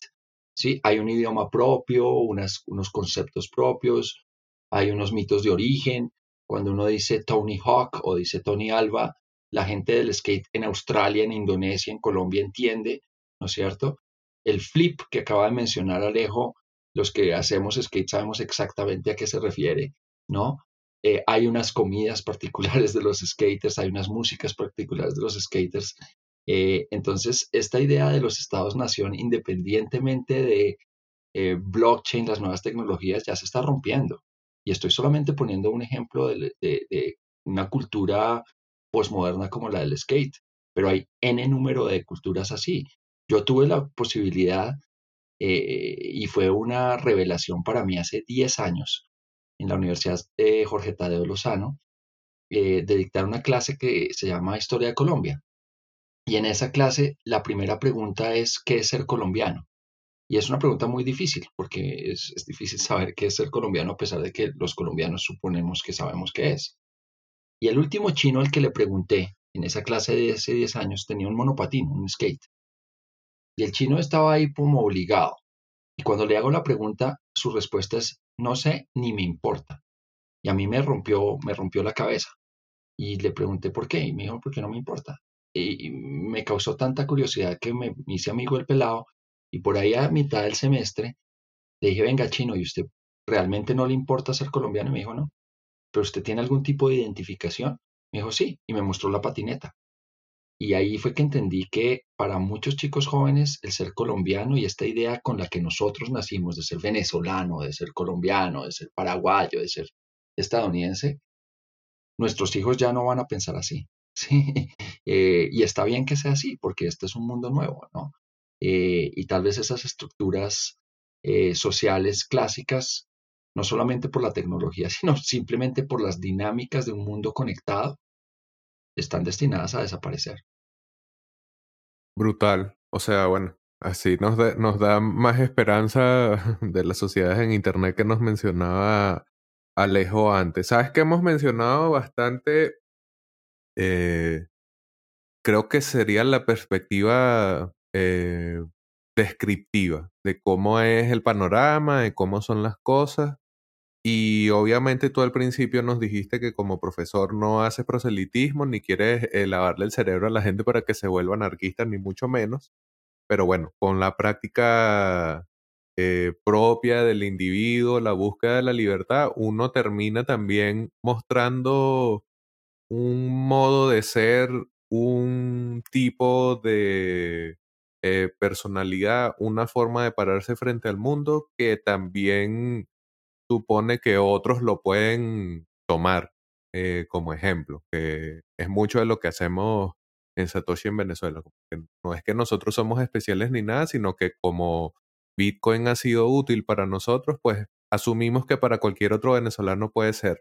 ¿sí? Hay un idioma propio, unos conceptos propios, hay unos mitos de origen. Cuando uno dice Tony Hawk o dice Tony Alba, la gente del skate en Australia, en Indonesia, en Colombia entiende, ¿no es cierto? el flip que acaba de mencionar Alejo, los que hacemos skate sabemos exactamente a qué se refiere, ¿no? Eh, hay unas comidas particulares de los skaters, hay unas músicas particulares de los skaters. Eh, entonces, esta idea de los estados-nación, independientemente de eh, blockchain, las nuevas tecnologías, ya se está rompiendo. Y estoy solamente poniendo un ejemplo de, una cultura postmoderna como la del skate, pero hay N número de culturas así. Yo tuve la posibilidad y fue una revelación para mí hace 10 años en la Universidad de Jorge Tadeo Lozano eh, de dictar una clase que se llama Historia de Colombia. Y en esa clase la primera pregunta es ¿qué es ser colombiano? Y es una pregunta muy difícil porque es, es difícil saber qué es ser colombiano a pesar de que los colombianos suponemos que sabemos qué es. Y el último chino al que le pregunté en esa clase de hace 10 años tenía un monopatín, un skate. Y el chino estaba ahí como obligado. Y cuando le hago la pregunta, su respuesta es, no sé ni me importa. Y a mí me rompió, me rompió la cabeza. Y le pregunté por qué. Y me dijo, porque no me importa. Y me causó tanta curiosidad que me, hice amigo del pelado. Y por ahí a mitad del semestre le dije, venga chino, ¿y usted realmente no le importa ser colombiano? Y me dijo, no. ¿Pero usted tiene algún tipo de identificación? Me dijo, sí. Y me mostró la patineta. Y ahí fue que entendí que para muchos chicos jóvenes el ser colombiano y esta idea con la que nosotros nacimos de ser venezolano, de ser colombiano, de ser paraguayo, de ser estadounidense, nuestros hijos ya no van a pensar así. ¿sí? Eh, y está bien que sea así, porque este es un mundo nuevo, ¿no? Eh, y tal vez esas estructuras eh, sociales clásicas, no solamente por la tecnología, sino simplemente por las dinámicas de un mundo conectado, están destinadas a desaparecer. Brutal. O sea, bueno, así nos, nos da más esperanza de las sociedades en Internet que nos mencionaba Alejo antes. Sabes que hemos mencionado bastante, eh, creo que sería la perspectiva eh, descriptiva de cómo es el panorama, de cómo son las cosas. Y obviamente tú al principio nos dijiste que como profesor no haces proselitismo ni quieres eh, lavarle el cerebro a la gente para que se vuelva anarquista, ni mucho menos. Pero bueno, con la práctica eh, propia del individuo, la búsqueda de la libertad, uno termina también mostrando un modo de ser, un tipo de eh, personalidad, una forma de pararse frente al mundo que también supone que otros lo pueden tomar eh, como ejemplo, que es mucho de lo que hacemos en Satoshi en Venezuela. no es que nosotros somos especiales ni nada, sino que como Bitcoin ha sido útil para nosotros, pues asumimos que para cualquier otro venezolano puede ser.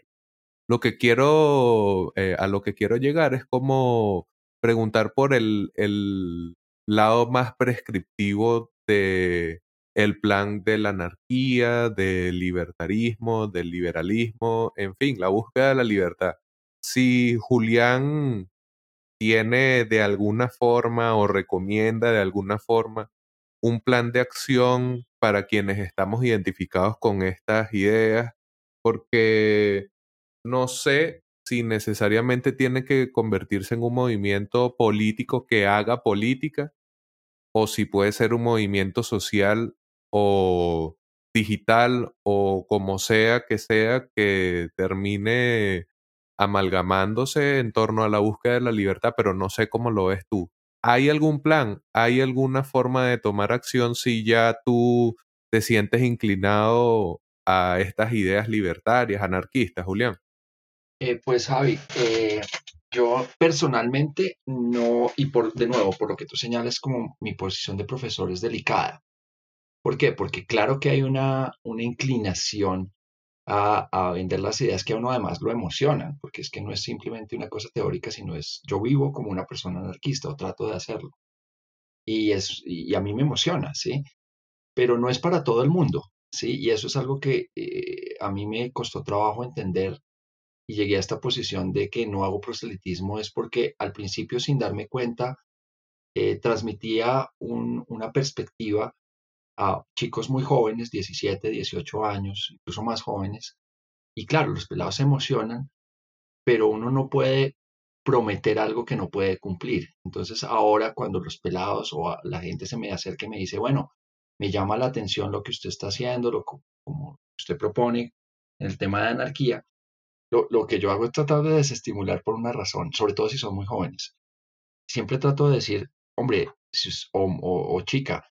Lo que quiero, eh, a lo que quiero llegar es como preguntar por el, el lado más prescriptivo de el plan de la anarquía, del libertarismo, del liberalismo, en fin, la búsqueda de la libertad. Si Julián tiene de alguna forma o recomienda de alguna forma un plan de acción para quienes estamos identificados con estas ideas, porque no sé si necesariamente tiene que convertirse en un movimiento político que haga política, o si puede ser un movimiento social o digital o como sea que sea que termine amalgamándose en torno a la búsqueda de la libertad, pero no sé cómo lo ves tú. ¿Hay algún plan? ¿Hay alguna forma de tomar acción si ya tú te sientes inclinado a estas ideas libertarias, anarquistas, Julián? Eh, pues Javi, eh, yo personalmente no, y por de nuevo, por lo que tú señalas como mi posición de profesor es delicada. ¿Por qué? Porque claro que hay una, una inclinación a, a, vender las ideas que a uno además lo emocionan, porque es que no es simplemente una cosa teórica, sino es yo vivo como una persona anarquista o trato de hacerlo. Y, es, y a mí me emociona, ¿sí? Pero no es para todo el mundo, ¿sí? Y eso es algo que eh, a mí me costó trabajo entender y llegué a esta posición de que no hago proselitismo es porque al principio sin darme cuenta eh, transmitía un, una perspectiva a chicos muy jóvenes, 17, 18 años, incluso más jóvenes. Y claro, los pelados se emocionan, pero uno no puede prometer algo que no puede cumplir. Entonces ahora cuando los pelados o la gente se me acerca y me dice, bueno, me llama la atención lo que usted está haciendo, lo como usted propone en el tema de anarquía, lo, lo, que yo hago es tratar de desestimular por una razón, sobre todo si son muy jóvenes. Siempre trato de decir, hombre, o, chica,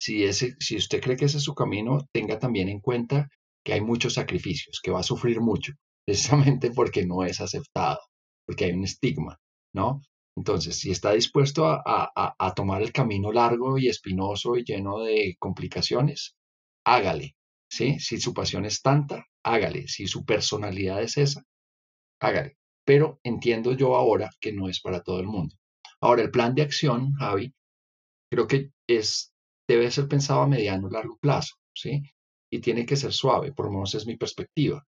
si, ese, si usted cree que ese es su camino, tenga también en cuenta que hay muchos sacrificios, que va a sufrir mucho, precisamente porque no es aceptado, porque hay un estigma, ¿no? Entonces, si está dispuesto a, a, a tomar el camino largo y espinoso y lleno de complicaciones, hágale, ¿sí? Si su pasión es tanta, hágale. Si su personalidad es esa, hágale. Pero entiendo yo ahora que no es para todo el mundo. Ahora, el plan de acción, Javi, creo que es debe ser pensado a mediano o largo plazo, ¿sí? Y tiene que ser suave, por lo menos es mi perspectiva,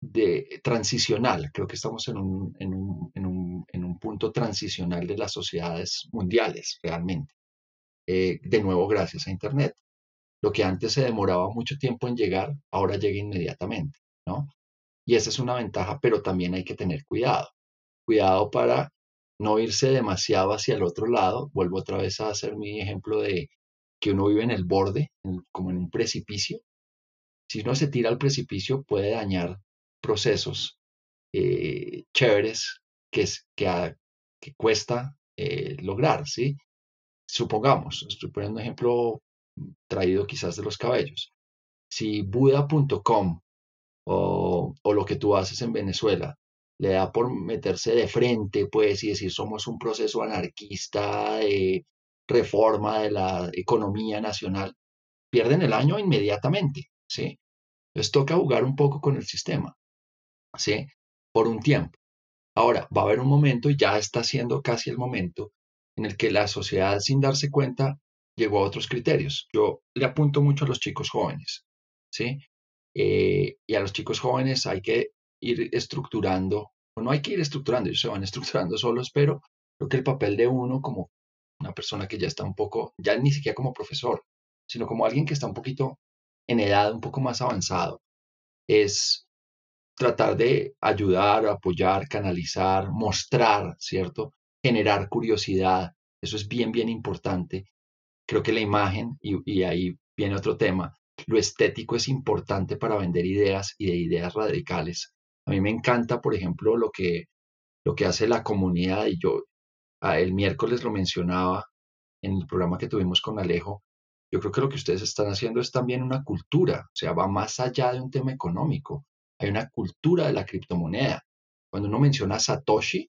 de transicional. Creo que estamos en un, en un, en un, en un punto transicional de las sociedades mundiales, realmente. Eh, de nuevo, gracias a Internet. Lo que antes se demoraba mucho tiempo en llegar, ahora llega inmediatamente, ¿no? Y esa es una ventaja, pero también hay que tener cuidado. Cuidado para no irse demasiado hacia el otro lado. Vuelvo otra vez a hacer mi ejemplo de que uno vive en el borde, como en un precipicio. Si uno se tira al precipicio puede dañar procesos eh, chéveres que, que, que cuesta eh, lograr, ¿sí? Supongamos, estoy poniendo un ejemplo traído quizás de los cabellos. Si Buda.com o, o lo que tú haces en Venezuela le da por meterse de frente, pues, y decir somos un proceso anarquista de reforma de la economía nacional, pierden el año inmediatamente, ¿sí? Les toca jugar un poco con el sistema, ¿sí? Por un tiempo. Ahora, va a haber un momento, y ya está siendo casi el momento, en el que la sociedad, sin darse cuenta, llegó a otros criterios. Yo le apunto mucho a los chicos jóvenes, ¿sí? Eh, y a los chicos jóvenes hay que ir estructurando, o no hay que ir estructurando, ellos se van estructurando solos, pero creo que el papel de uno como una persona que ya está un poco, ya ni siquiera como profesor, sino como alguien que está un poquito en edad, un poco más avanzado, es tratar de ayudar, apoyar, canalizar, mostrar, ¿cierto? Generar curiosidad. Eso es bien, bien importante. Creo que la imagen, y, y ahí viene otro tema, lo estético es importante para vender ideas y de ideas radicales. A mí me encanta, por ejemplo, lo que, lo que hace la comunidad, y yo ah, el miércoles lo mencionaba en el programa que tuvimos con Alejo, yo creo que lo que ustedes están haciendo es también una cultura, o sea, va más allá de un tema económico. Hay una cultura de la criptomoneda. Cuando uno menciona Satoshi,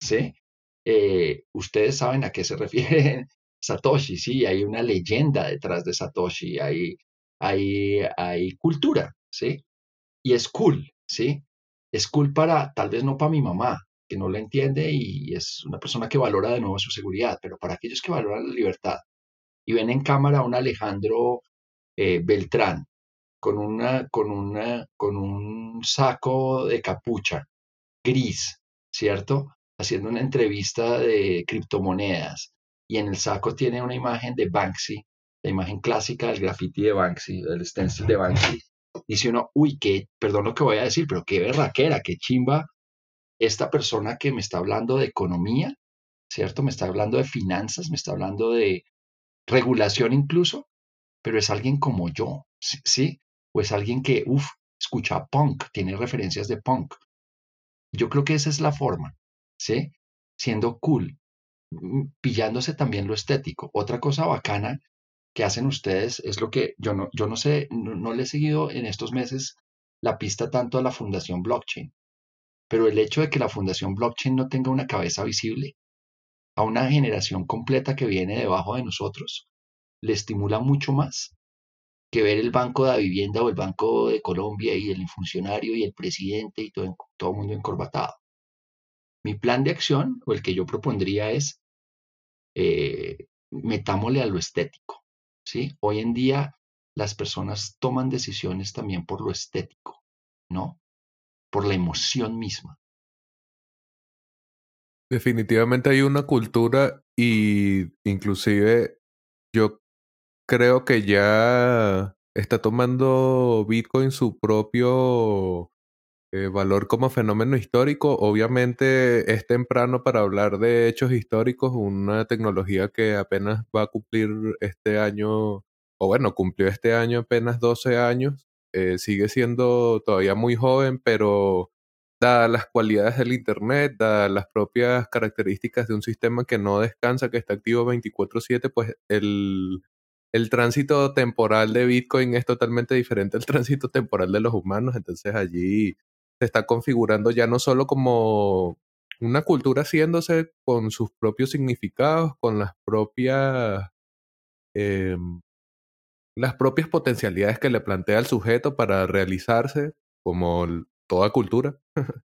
¿sí? Eh, ustedes saben a qué se refiere Satoshi, sí, hay una leyenda detrás de Satoshi, hay, hay, hay cultura, ¿sí? Y es cool, ¿sí? Es cool para, tal vez no para mi mamá, que no la entiende y es una persona que valora de nuevo su seguridad, pero para aquellos que valoran la libertad, y ven en cámara a un Alejandro eh, Beltrán con, una, con, una, con un saco de capucha gris, ¿cierto? Haciendo una entrevista de criptomonedas y en el saco tiene una imagen de Banksy, la imagen clásica del graffiti de Banksy, del stencil de Banksy. Dice uno, uy, qué, perdón lo que voy a decir, pero qué berraquera, qué chimba esta persona que me está hablando de economía, ¿cierto? Me está hablando de finanzas, me está hablando de, regulación incluso, pero es alguien como yo, ¿sí? O es alguien que, uff, escucha punk, tiene referencias de punk. Yo creo que esa es la forma, ¿sí? Siendo cool, mm, pillándose también lo estético. Otra cosa bacana que hacen ustedes es lo que yo no, yo no sé, no, no le he seguido en estos meses la pista tanto a la Fundación Blockchain, pero el hecho de que la Fundación Blockchain no tenga una cabeza visible a una generación completa que viene debajo de nosotros, le estimula mucho más que ver el Banco de la Vivienda o el Banco de Colombia y el funcionario y el presidente y todo, todo el mundo encorbatado. Mi plan de acción, o el que yo propondría es, eh, metámosle a lo estético. ¿sí? Hoy en día las personas toman decisiones también por lo estético, ¿no? Por la emoción misma. Definitivamente hay una cultura y inclusive yo creo que ya está tomando Bitcoin su propio eh, valor como fenómeno histórico. Obviamente es temprano para hablar de hechos históricos, una tecnología que apenas va a cumplir este año, o bueno, cumplió este año apenas 12 años. Eh, sigue siendo todavía muy joven, pero dadas las cualidades del Internet, dadas las propias características de un sistema que no descansa, que está activo 24/7, pues el, el tránsito temporal de Bitcoin es totalmente diferente al tránsito temporal de los humanos, entonces allí se está configurando ya no solo como una cultura haciéndose con sus propios significados, con las propias em, las propias potencialidades que le plantea el sujeto para realizarse, como toda cultura.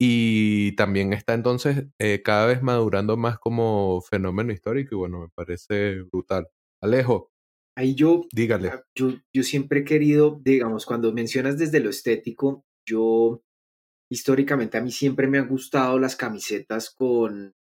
y también está entonces eh, cada vez madurando más como fenómeno histórico y bueno, me parece brutal. Alejo. Ahí yo, dígale. Ah, yo, yo siempre he querido, digamos, cuando mencionas desde lo estético, yo históricamente a mí siempre me han gustado las camisetas con,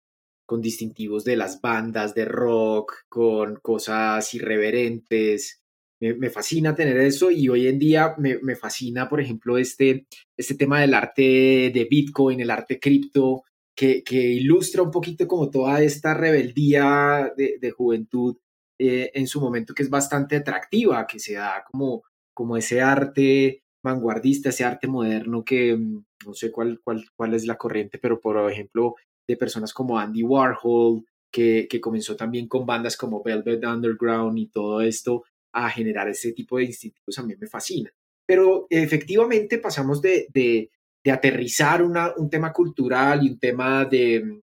con distintivos de las bandas de rock, con cosas irreverentes, me, fascina tener eso y hoy en día me, me, fascina, por ejemplo, este, este tema del arte de Bitcoin, el arte cripto, que, que ilustra un poquito como toda esta rebeldía de, de juventud eh, en su momento que es bastante atractiva, que se da como, como ese arte vanguardista, ese arte moderno que mm, no sé cuál, cuál, cuál es la corriente, pero por ejemplo de personas como Andy Warhol, que, comenzó también con bandas como Velvet Underground y todo esto a generar ese tipo de institutos a mí me fascina. Pero efectivamente pasamos de, de, aterrizar una, un tema cultural y un tema de,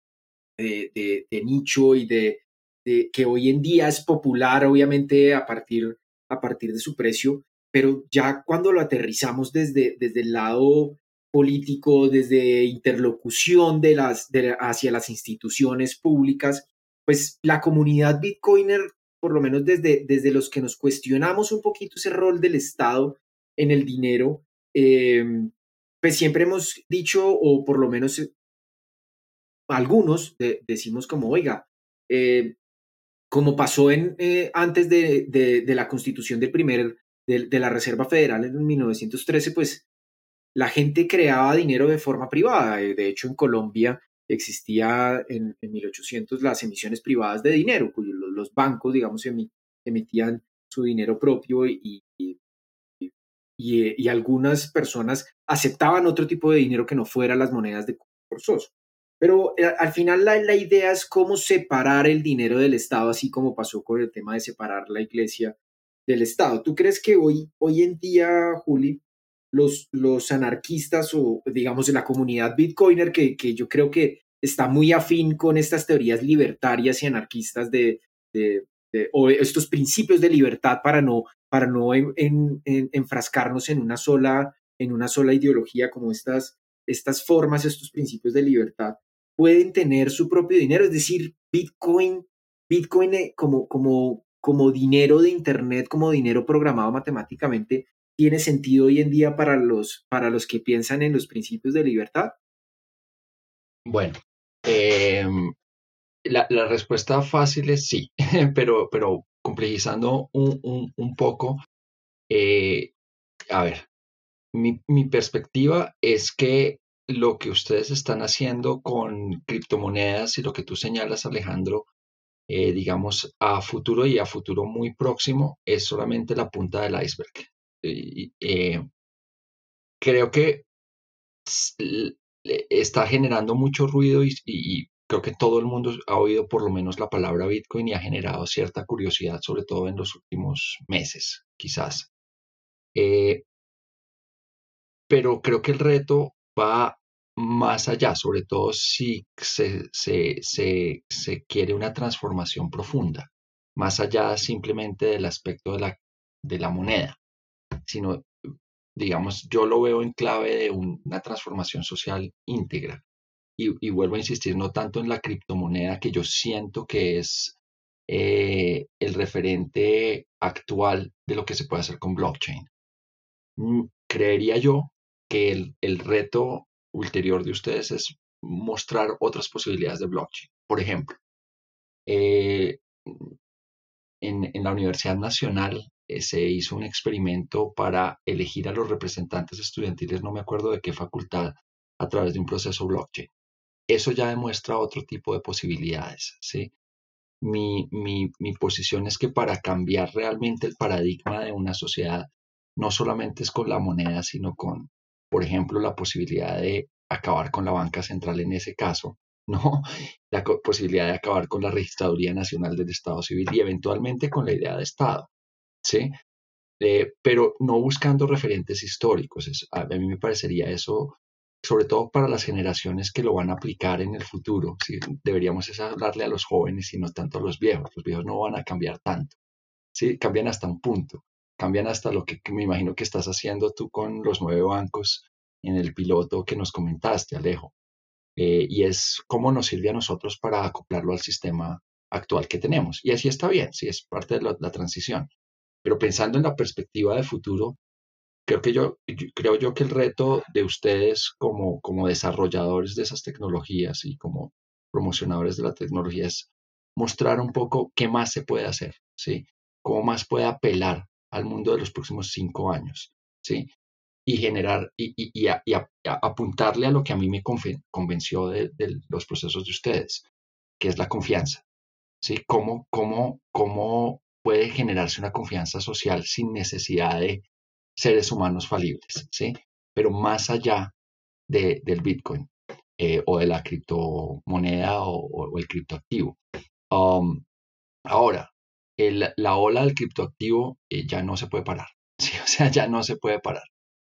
de, nicho y de, que hoy en día es popular, obviamente, a partir, a partir de su precio, pero ya cuando lo aterrizamos desde, desde el lado político, desde interlocución de las, hacia las instituciones públicas, pues la comunidad bitcoiner, por lo menos desde, desde los que nos cuestionamos un poquito ese rol del Estado en el dinero, em, pues siempre hemos dicho, o por lo menos eh, algunos decimos como, oiga, eh, como pasó en, eh, antes de, de, la constitución del primer, de, la Reserva Federal en 1913, pues la gente creaba dinero de forma privada. De hecho, en Colombia existía en, en 1800 las emisiones privadas de dinero, cuyos los, bancos, digamos, emitían su dinero propio y, y, y, algunas personas aceptaban otro tipo de dinero que no fuera las monedas de forzoso. Pero eh, al final la, la, idea es cómo separar el dinero del Estado, así como pasó con el tema de separar la iglesia del Estado. ¿Tú crees que hoy, hoy en día, Juli, los, los anarquistas o digamos la comunidad bitcoiner, que, que yo creo que está muy afín con estas teorías libertarias y anarquistas de, de, o estos principios de libertad para no, para no enfrascarnos en una sola en una sola ideología como estas, estas formas, estos principios de libertad, pueden tener su propio dinero, es decir, Bitcoin, Bitcoin eh, como, como, como dinero de Internet, como dinero programado matemáticamente, tiene sentido hoy en día para los, para los que piensan en los principios de libertad? Bueno, em, la, respuesta fácil es sí, pero, pero complejizando un, poco, eh, a ver, mi, perspectiva es que lo que ustedes están haciendo con criptomonedas y lo que tú señalas, Alejandro, eh, digamos, a futuro y a futuro muy próximo, es solamente la punta del iceberg. Eh, creo que está generando mucho ruido y, creo que todo el mundo ha oído por lo menos la palabra Bitcoin y ha generado cierta curiosidad, sobre todo en los últimos meses, quizás. Eh, pero creo que el reto va más allá, sobre todo si se, se, quiere una transformación profunda, más allá simplemente del aspecto de la, de la moneda sino, digamos, yo lo veo en clave de una transformación social íntegra. Y, vuelvo a insistir, no tanto en la criptomoneda que yo siento que es eh, el referente actual de lo que se puede hacer con blockchain. Mm, creería yo que el, reto ulterior de ustedes es mostrar otras posibilidades de blockchain. Por ejemplo, eh, en, en, la Universidad Nacional eh, se hizo un experimento para elegir a los representantes estudiantiles, no me acuerdo de qué facultad, a través de un proceso blockchain. Eso ya demuestra otro tipo de posibilidades, ¿sí? Mi, mi, mi posición es que para cambiar realmente el paradigma de una sociedad, no solamente es con la moneda, sino con, por ejemplo, la posibilidad de acabar con la banca central en ese caso, ¿no? La posibilidad de acabar con la Registraduría Nacional del Estado Civil y eventualmente con la idea de Estado. ¿Sí? Eh, pero no buscando referentes históricos. a mí me parecería eso, sobre todo para las generaciones que lo van a aplicar en el futuro. ¿sí? Deberíamos hablarle a los jóvenes y no tanto a los viejos. Los viejos no van a cambiar tanto. ¿sí? Cambian hasta un punto. Cambian hasta lo que, me imagino que estás haciendo tú con los nueve bancos en el piloto que nos comentaste, Alejo. Eh, y es cómo nos sirve a nosotros para acoplarlo al sistema actual que tenemos. Y así está bien, sí, es parte de la transición. Pero pensando en la perspectiva de futuro, creo que yo, creo yo que el reto de ustedes como, como desarrolladores de esas tecnologías y como promocionadores de la tecnología es mostrar un poco qué más se puede hacer, ¿sí? Cómo más puede apelar al mundo de los próximos cinco años, ¿sí? Y generar y, apuntarle a lo que a mí me convenció de, de, los procesos de ustedes, que es la confianza, ¿sí? Cómo, cómo, cómo puede generarse una confianza social sin necesidad de seres humanos falibles, ¿sí? Pero más allá del Bitcoin eh, o de la criptomoneda o, el criptoactivo. Um, ahora, la ola del criptoactivo eh, ya no se puede parar. ¿sí? O sea, ya no se puede parar.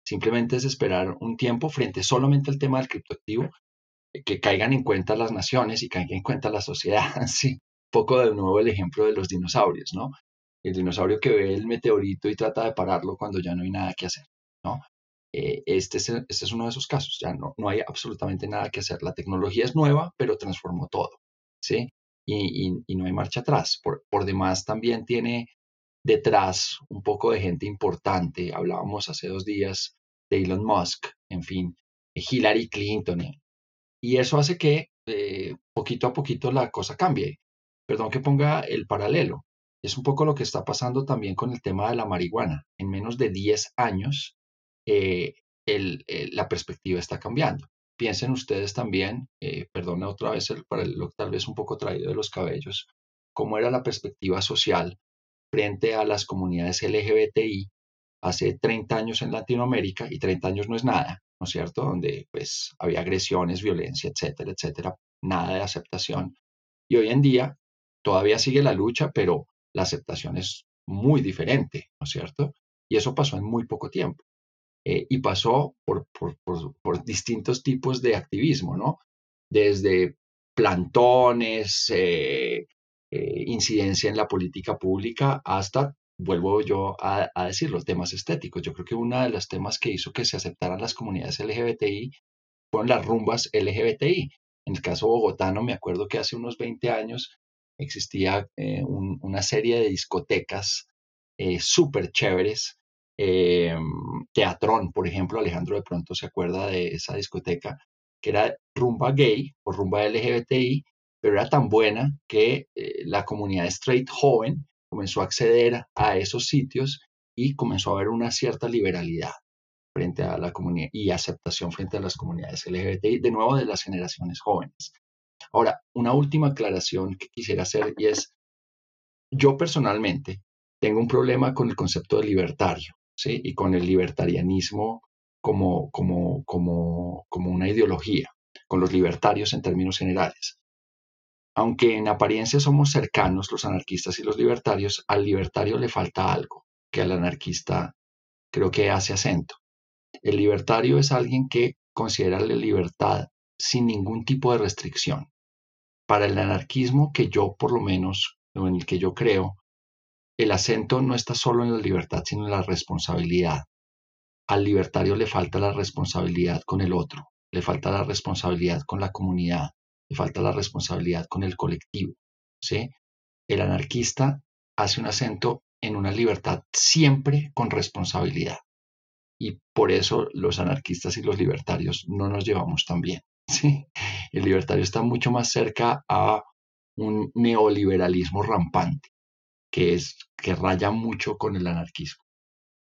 Simplemente es esperar un tiempo frente solamente al tema del criptoactivo, eh, que caigan en cuenta las naciones y caigan en cuenta la sociedad. Sí, poco de nuevo el ejemplo de los dinosaurios, ¿no? El dinosaurio que ve el meteorito y trata de pararlo cuando ya no hay nada que hacer, ¿no? Eh, este, es, este, es, uno de esos casos, ya no, no hay absolutamente nada que hacer. La tecnología es nueva, pero transformó todo, ¿sí? Y, no hay marcha atrás. Por, demás, también tiene detrás un poco de gente importante. Hablábamos hace dos días de Elon Musk, en fin, Hillary Clinton. Y eso hace que eh, poquito a poquito la cosa cambie. Perdón que ponga el paralelo. Es un poco lo que está pasando también con el tema de la marihuana. En menos de 10 años, eh, la perspectiva está cambiando. Piensen ustedes también, eh, perdone otra vez el paralelo tal vez un poco traído de los cabellos, cómo era la perspectiva social frente a las comunidades LGBTI hace 30 años en Latinoamérica, y 30 años no es nada, ¿no es cierto? Donde pues había agresiones, violencia, etcétera, etcétera, nada de aceptación. Y hoy en día todavía sigue la lucha, pero la aceptación es muy diferente, ¿no es cierto? Y eso pasó en muy poco tiempo. Eh, y pasó por, distintos tipos de activismo, ¿no? Desde plantones, eh, eh, incidencia en la política pública hasta, vuelvo yo a, decir, los temas estéticos. Yo creo que uno de los temas que hizo que se aceptaran las comunidades LGBTI fueron las rumbas LGBTI. En el caso bogotano, me acuerdo que hace unos 20 años existía eh, una serie de discotecas eh, súper chéveres. Teatrón, por ejemplo, Alejandro de pronto se acuerda de esa discoteca, que era rumba gay o rumba LGBTI, pero era tan buena que eh, la comunidad straight joven comenzó a acceder a esos sitios y comenzó a haber una cierta liberalidad frente a la comunidad y aceptación frente a las comunidades LGBTI, de nuevo de las generaciones jóvenes. Ahora, una última aclaración que quisiera hacer y es, yo personalmente tengo un problema con el concepto de libertario, ¿sí? Y con el libertarianismo como, como, como, como una ideología, con los libertarios en términos generales. Aunque en apariencia somos cercanos los anarquistas y los libertarios, al libertario le falta algo que al anarquista creo que hace acento. El libertario es alguien que considera la libertad sin ningún tipo de restricción. Para el anarquismo que yo por lo menos, o en el que yo creo, el acento no está solo en la libertad, sino en la responsabilidad. Al libertario le falta la responsabilidad con el otro, le falta la responsabilidad con la comunidad, le falta la responsabilidad con el colectivo. ¿sí? El anarquista hace un acento en una libertad siempre con responsabilidad. Y por eso los anarquistas y los libertarios no nos llevamos tan bien. ¿Sí? El libertario está mucho más cerca a un neoliberalismo rampante, que, es, que raya mucho con el anarquismo.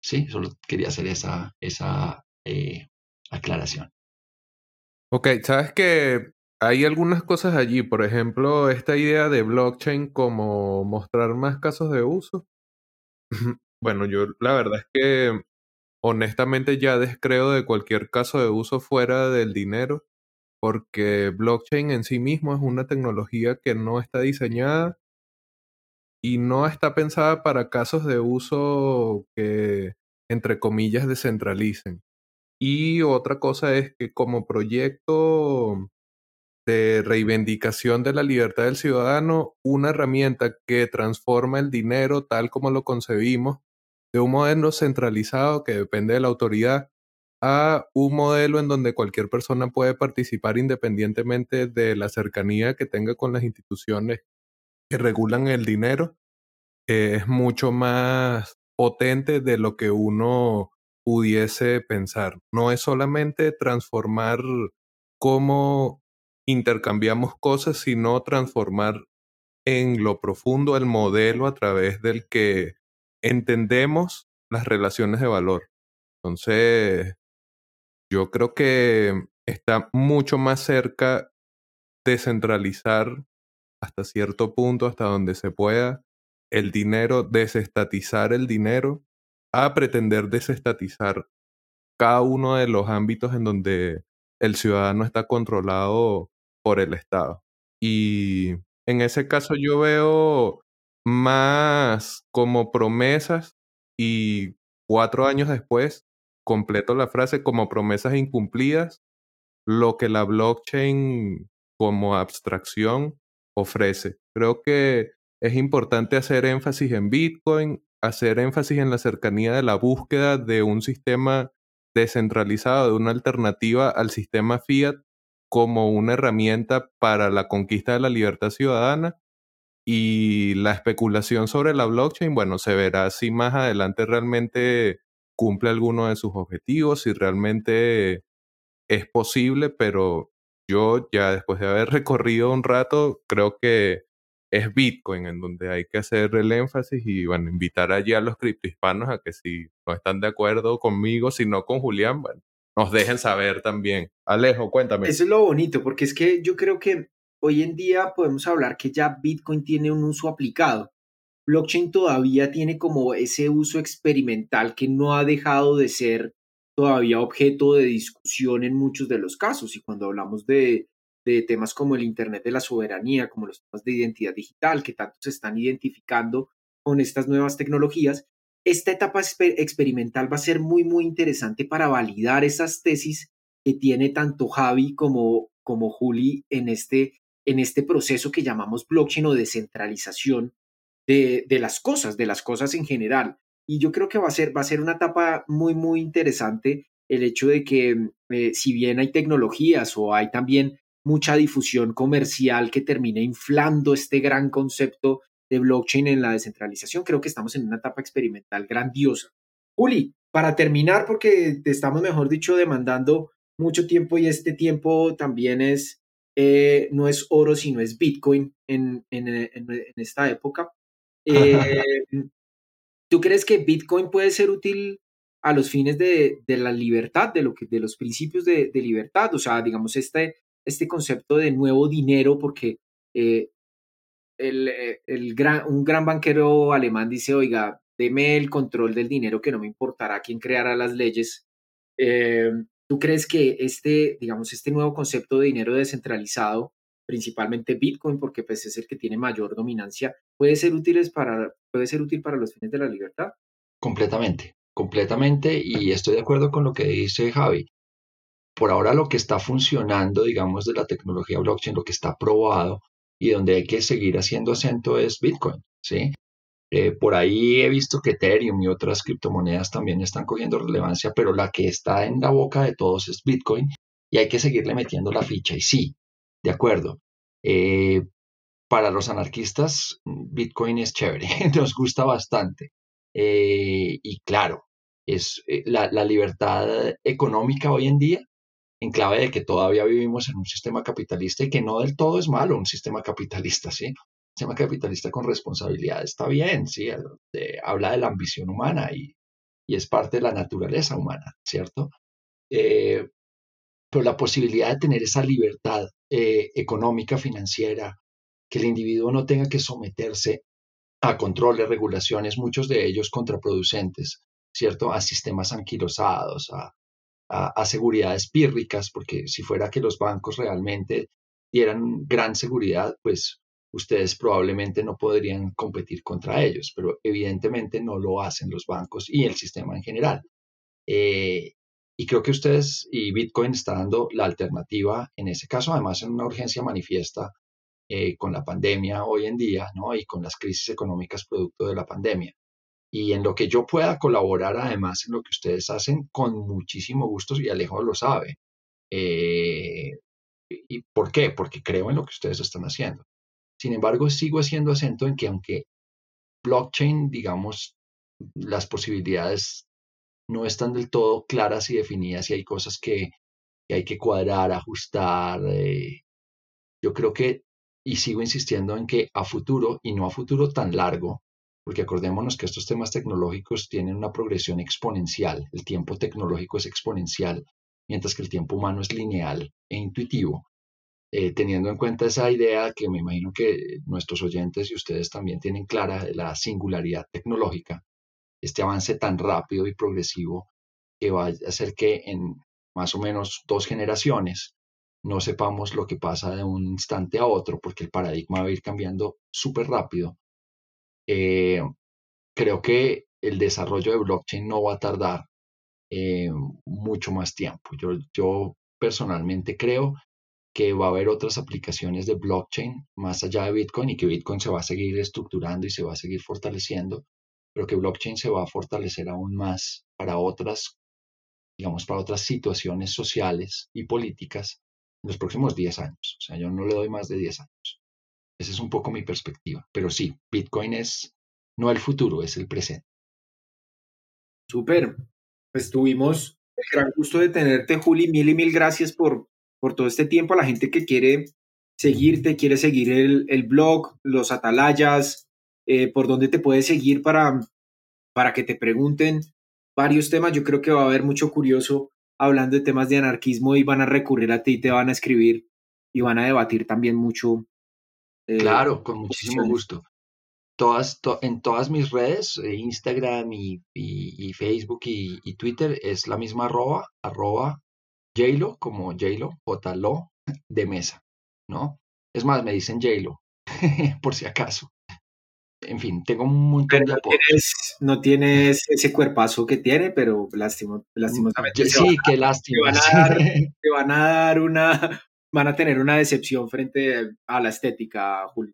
Sí, solo quería hacer esa, esa eh, aclaración. Ok, sabes que hay algunas cosas allí, por ejemplo, esta idea de blockchain como mostrar más casos de uso. bueno, yo la verdad es que honestamente ya descreo de cualquier caso de uso fuera del dinero, porque blockchain en sí mismo es una tecnología que no está diseñada y no está pensada para casos de uso que, entre comillas, descentralicen. Y otra cosa es que como proyecto de reivindicación de la libertad del ciudadano, una herramienta que transforma el dinero tal como lo concebimos, de un modelo centralizado que depende de la autoridad, a un modelo en donde cualquier persona puede participar independientemente de la cercanía que tenga con las instituciones que regulan el dinero, es mucho más potente de lo que uno pudiese pensar. No es solamente transformar cómo intercambiamos cosas, sino transformar en lo profundo el modelo a través del que entendemos las relaciones de valor. Entonces, yo creo que está mucho más cerca descentralizar hasta cierto punto, hasta donde se pueda, el dinero, desestatizar el dinero, a pretender desestatizar cada uno de los ámbitos en donde el ciudadano está controlado por el Estado. Y En ese caso yo veo más como promesas y cuatro años después completo la frase como promesas incumplidas, lo que la blockchain como abstracción ofrece. Creo que es importante hacer énfasis en Bitcoin, hacer énfasis en la cercanía de la búsqueda de un sistema descentralizado, de una alternativa al sistema fiat como una herramienta para la conquista de la libertad ciudadana y la especulación sobre la blockchain, bueno, se verá si más adelante realmente cumple alguno de sus objetivos, si realmente es posible, pero yo ya después de haber recorrido un rato, creo que es Bitcoin en donde hay que hacer el énfasis y bueno, invitar allí a los criptohispanos a que si no están de acuerdo conmigo, si no con Julián, bueno, nos dejen saber también. Alejo, cuéntame. Eso es lo bonito, porque es que yo creo que hoy en día podemos hablar que ya Bitcoin tiene un uso aplicado blockchain todavía tiene como ese uso experimental que no ha dejado de ser todavía objeto de discusión en muchos de los casos. Y cuando hablamos de, temas como el Internet de la soberanía, como los temas de identidad digital, que tanto se están identificando con estas nuevas tecnologías, esta etapa experimental va a ser muy, muy interesante para validar esas tesis que tiene tanto Javi como, como Juli en este, en este proceso que llamamos blockchain o descentralización de, las cosas, de las cosas en general. Y yo creo que va a ser, va a ser una etapa muy, muy interesante el hecho de que eh, si bien hay tecnologías o hay también mucha difusión comercial que termine inflando este gran concepto de blockchain en la descentralización, creo que estamos en una etapa experimental grandiosa. Uli, para terminar, porque te estamos, mejor dicho, demandando mucho tiempo y este tiempo también es, eh, no es oro, sino es Bitcoin en, en, en esta época. Eh, ¿Tú crees que Bitcoin puede ser útil a los fines de, la libertad, de, lo que, de los principios de, libertad? O sea, digamos, este, este concepto de nuevo dinero, porque eh, el, eh, el gran, un gran banquero alemán dice, oiga, deme el control del dinero que no me importará quién creará las leyes. ¿Tú crees que este, digamos, este nuevo concepto de dinero descentralizado principalmente Bitcoin, porque pues, es el que tiene mayor dominancia, puede ser, útiles para, puede ser útil para los fines de la libertad. Completamente, completamente, y estoy de acuerdo con lo que dice Javi. Por ahora lo que está funcionando, digamos, de la tecnología blockchain, lo que está probado y donde hay que seguir haciendo acento es Bitcoin, ¿sí? Eh, por ahí he visto que Ethereum y otras criptomonedas también están cogiendo relevancia, pero la que está en la boca de todos es Bitcoin y hay que seguirle metiendo la ficha. Y sí, de acuerdo. Eh, para los anarquistas, Bitcoin es chévere, nos gusta bastante. Eh, y claro, es eh, la, libertad económica hoy en día, en clave de que todavía vivimos en un sistema capitalista y que no del todo es malo un sistema capitalista, ¿sí? Un sistema capitalista con responsabilidad está bien, ¿sí? habla de la ambición humana y, es parte de la naturaleza humana, ¿cierto? Pero la posibilidad de tener esa libertad eh, económica, financiera, que el individuo no tenga que someterse a controles, regulaciones, muchos de ellos contraproducentes, ¿cierto? A sistemas anquilosados, a, a, seguridades pírricas, porque si fuera que los bancos realmente dieran gran seguridad, pues ustedes probablemente no podrían competir contra ellos, pero evidentemente no lo hacen los bancos y el sistema en general. Eh, y creo que ustedes y Bitcoin está dando la alternativa en ese caso, además en una urgencia manifiesta eh, con la pandemia hoy en día, ¿no? Y con las crisis económicas producto de la pandemia. Y en lo que yo pueda colaborar, además, en lo que ustedes hacen, con muchísimo gusto, y Alejo lo sabe. Eh, ¿Y por qué? Porque creo en lo que ustedes están haciendo. Sin embargo, sigo haciendo acento en que aunque blockchain, digamos, las posibilidades no están del todo claras y definidas y hay cosas que, hay que cuadrar, ajustar. Eh, yo creo que, y sigo insistiendo en que a futuro, y no a futuro tan largo, porque acordémonos que estos temas tecnológicos tienen una progresión exponencial, el tiempo tecnológico es exponencial, mientras que el tiempo humano es lineal e intuitivo. Eh, teniendo en cuenta esa idea que me imagino que nuestros oyentes y ustedes también tienen clara la singularidad tecnológica, este avance tan rápido y progresivo que va a hacer que en más o menos dos generaciones no sepamos lo que pasa de un instante a otro, porque el paradigma va a ir cambiando súper rápido. Eh, creo que el desarrollo de blockchain no va a tardar eh, mucho más tiempo. Yo, yo personalmente creo que va a haber otras aplicaciones de blockchain más allá de Bitcoin y que Bitcoin se va a seguir estructurando y se va a seguir fortaleciendo, pero que blockchain se va a fortalecer aún más para otras, digamos, para otras situaciones sociales y políticas en los próximos 10 años. O sea, yo no le doy más de 10 años. Esa es un poco mi perspectiva. Pero sí, Bitcoin es no el futuro, es el presente. Súper. Pues tuvimos el gran gusto de tenerte, Juli. Mil y mil gracias por, por todo este tiempo. A la gente que quiere seguirte, quiere seguir el, el blog, los atalayas, eh, por dónde te puedes seguir para, para que te pregunten varios temas. Yo creo que va a haber mucho curioso hablando de temas de anarquismo y van a recurrir a ti, te van a escribir y van a debatir también mucho. Eh, claro, con muchísimo gusto. Todas, en todas mis redes, eh, Instagram y, y, Facebook y, y, Twitter, es la misma arroba, arroba JLo, como JLo, J-Lo, de mesa, ¿no? Es más, me dicen JLo, por si acaso en fin, tengo un montón de no tienes, no tienes, ese cuerpazo que tiene, pero lastimo, lastimosamente. Sí, qué lástima. Te van, a dar, una, van a tener una decepción frente a la estética, Julio.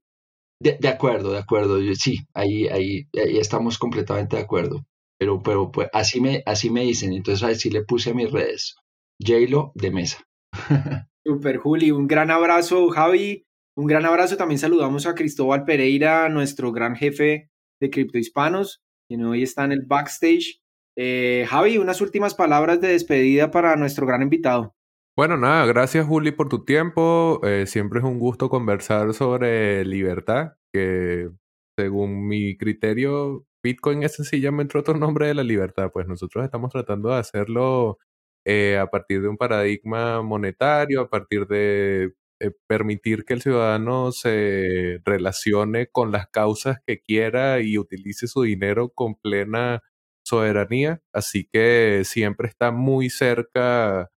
De, acuerdo, de acuerdo. sí, ahí, ahí, ahí, estamos completamente de acuerdo. Pero, pero pues, así, me, así me dicen. Entonces, así le puse a mis redes. J-Lo de mesa. Super, Juli. Un gran abrazo, Javi. Un gran abrazo. También saludamos a Cristóbal Pereira, nuestro gran jefe de Cripto Hispanos, quien hoy está en el backstage. Eh, Javi, unas últimas palabras de despedida para nuestro gran invitado. Bueno, nada, gracias Juli por tu tiempo. Eh, siempre es un gusto conversar sobre libertad, que según mi criterio, Bitcoin es sencillamente otro nombre de la libertad. Pues nosotros estamos tratando de hacerlo eh, a partir de un paradigma monetario, a partir de eh, permitir que el ciudadano se relacione con las causas que quiera y utilice su dinero con plena soberanía. Así que siempre está muy cerca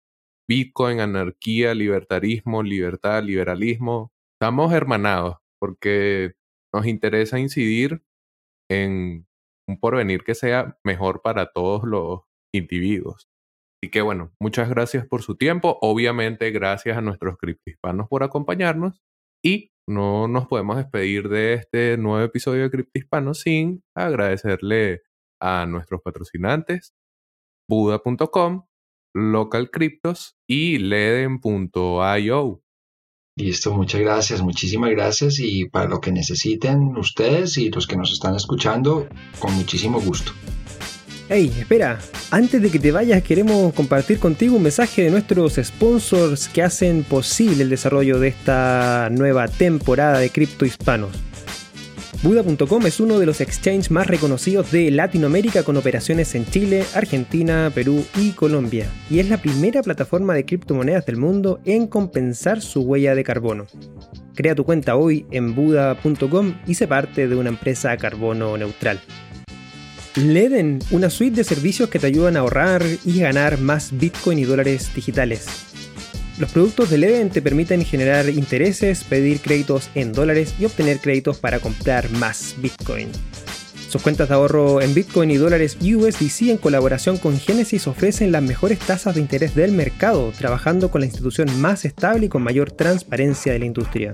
Bitcoin, anarquía, libertarismo, libertad, liberalismo. Estamos hermanados porque nos interesa incidir en un porvenir que sea mejor para todos los individuos. Así que bueno, muchas gracias por su tiempo. Obviamente, gracias a nuestros criptohispanos por acompañarnos. Y no nos podemos despedir de este nuevo episodio de Criptohispanos sin agradecerle a nuestros patrocinantes, Buda.com, Local Cryptos y Leden.io. Listo, muchas gracias, muchísimas gracias y para lo que necesiten ustedes y los que nos están escuchando, con muchísimo gusto. Hey, espera, antes de que te vayas queremos compartir contigo un mensaje de nuestros sponsors que hacen posible el desarrollo de esta nueva temporada de Cripto Hispanos. Buda.com es uno de los exchanges más reconocidos de Latinoamérica con operaciones en Chile, Argentina, Perú y Colombia, y es la primera plataforma de criptomonedas del mundo en compensar su huella de carbono. Crea tu cuenta hoy en Buda.com y sé parte de una empresa carbono neutral. Leden, una suite de servicios que te ayudan a ahorrar y ganar más Bitcoin y dólares digitales. Los productos de Leden te permiten generar intereses, pedir créditos en dólares y obtener créditos para comprar más Bitcoin. Sus cuentas de ahorro en Bitcoin y dólares USDC en colaboración con Genesis ofrecen las mejores tasas de interés del mercado, trabajando con la institución más estable y con mayor transparencia de la industria.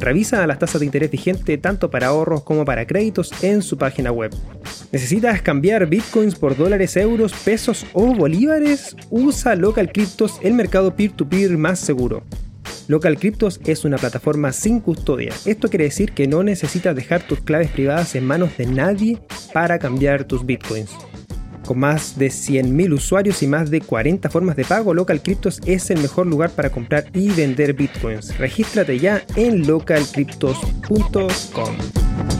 Revisa las tasas de interés vigente tanto para ahorros como para créditos en su página web. ¿Necesitas cambiar bitcoins por dólares, euros, pesos o bolívares? Usa Local Cryptos, el mercado peer-to-peer más seguro. Local Cryptos es una plataforma sin custodia. Esto quiere decir que no necesitas dejar tus claves privadas en manos de nadie para cambiar tus bitcoins. Con más de 100.000 usuarios y más de 40 formas de pago, Local Cryptos es el mejor lugar para comprar y vender bitcoins. Regístrate ya en localcryptos.com.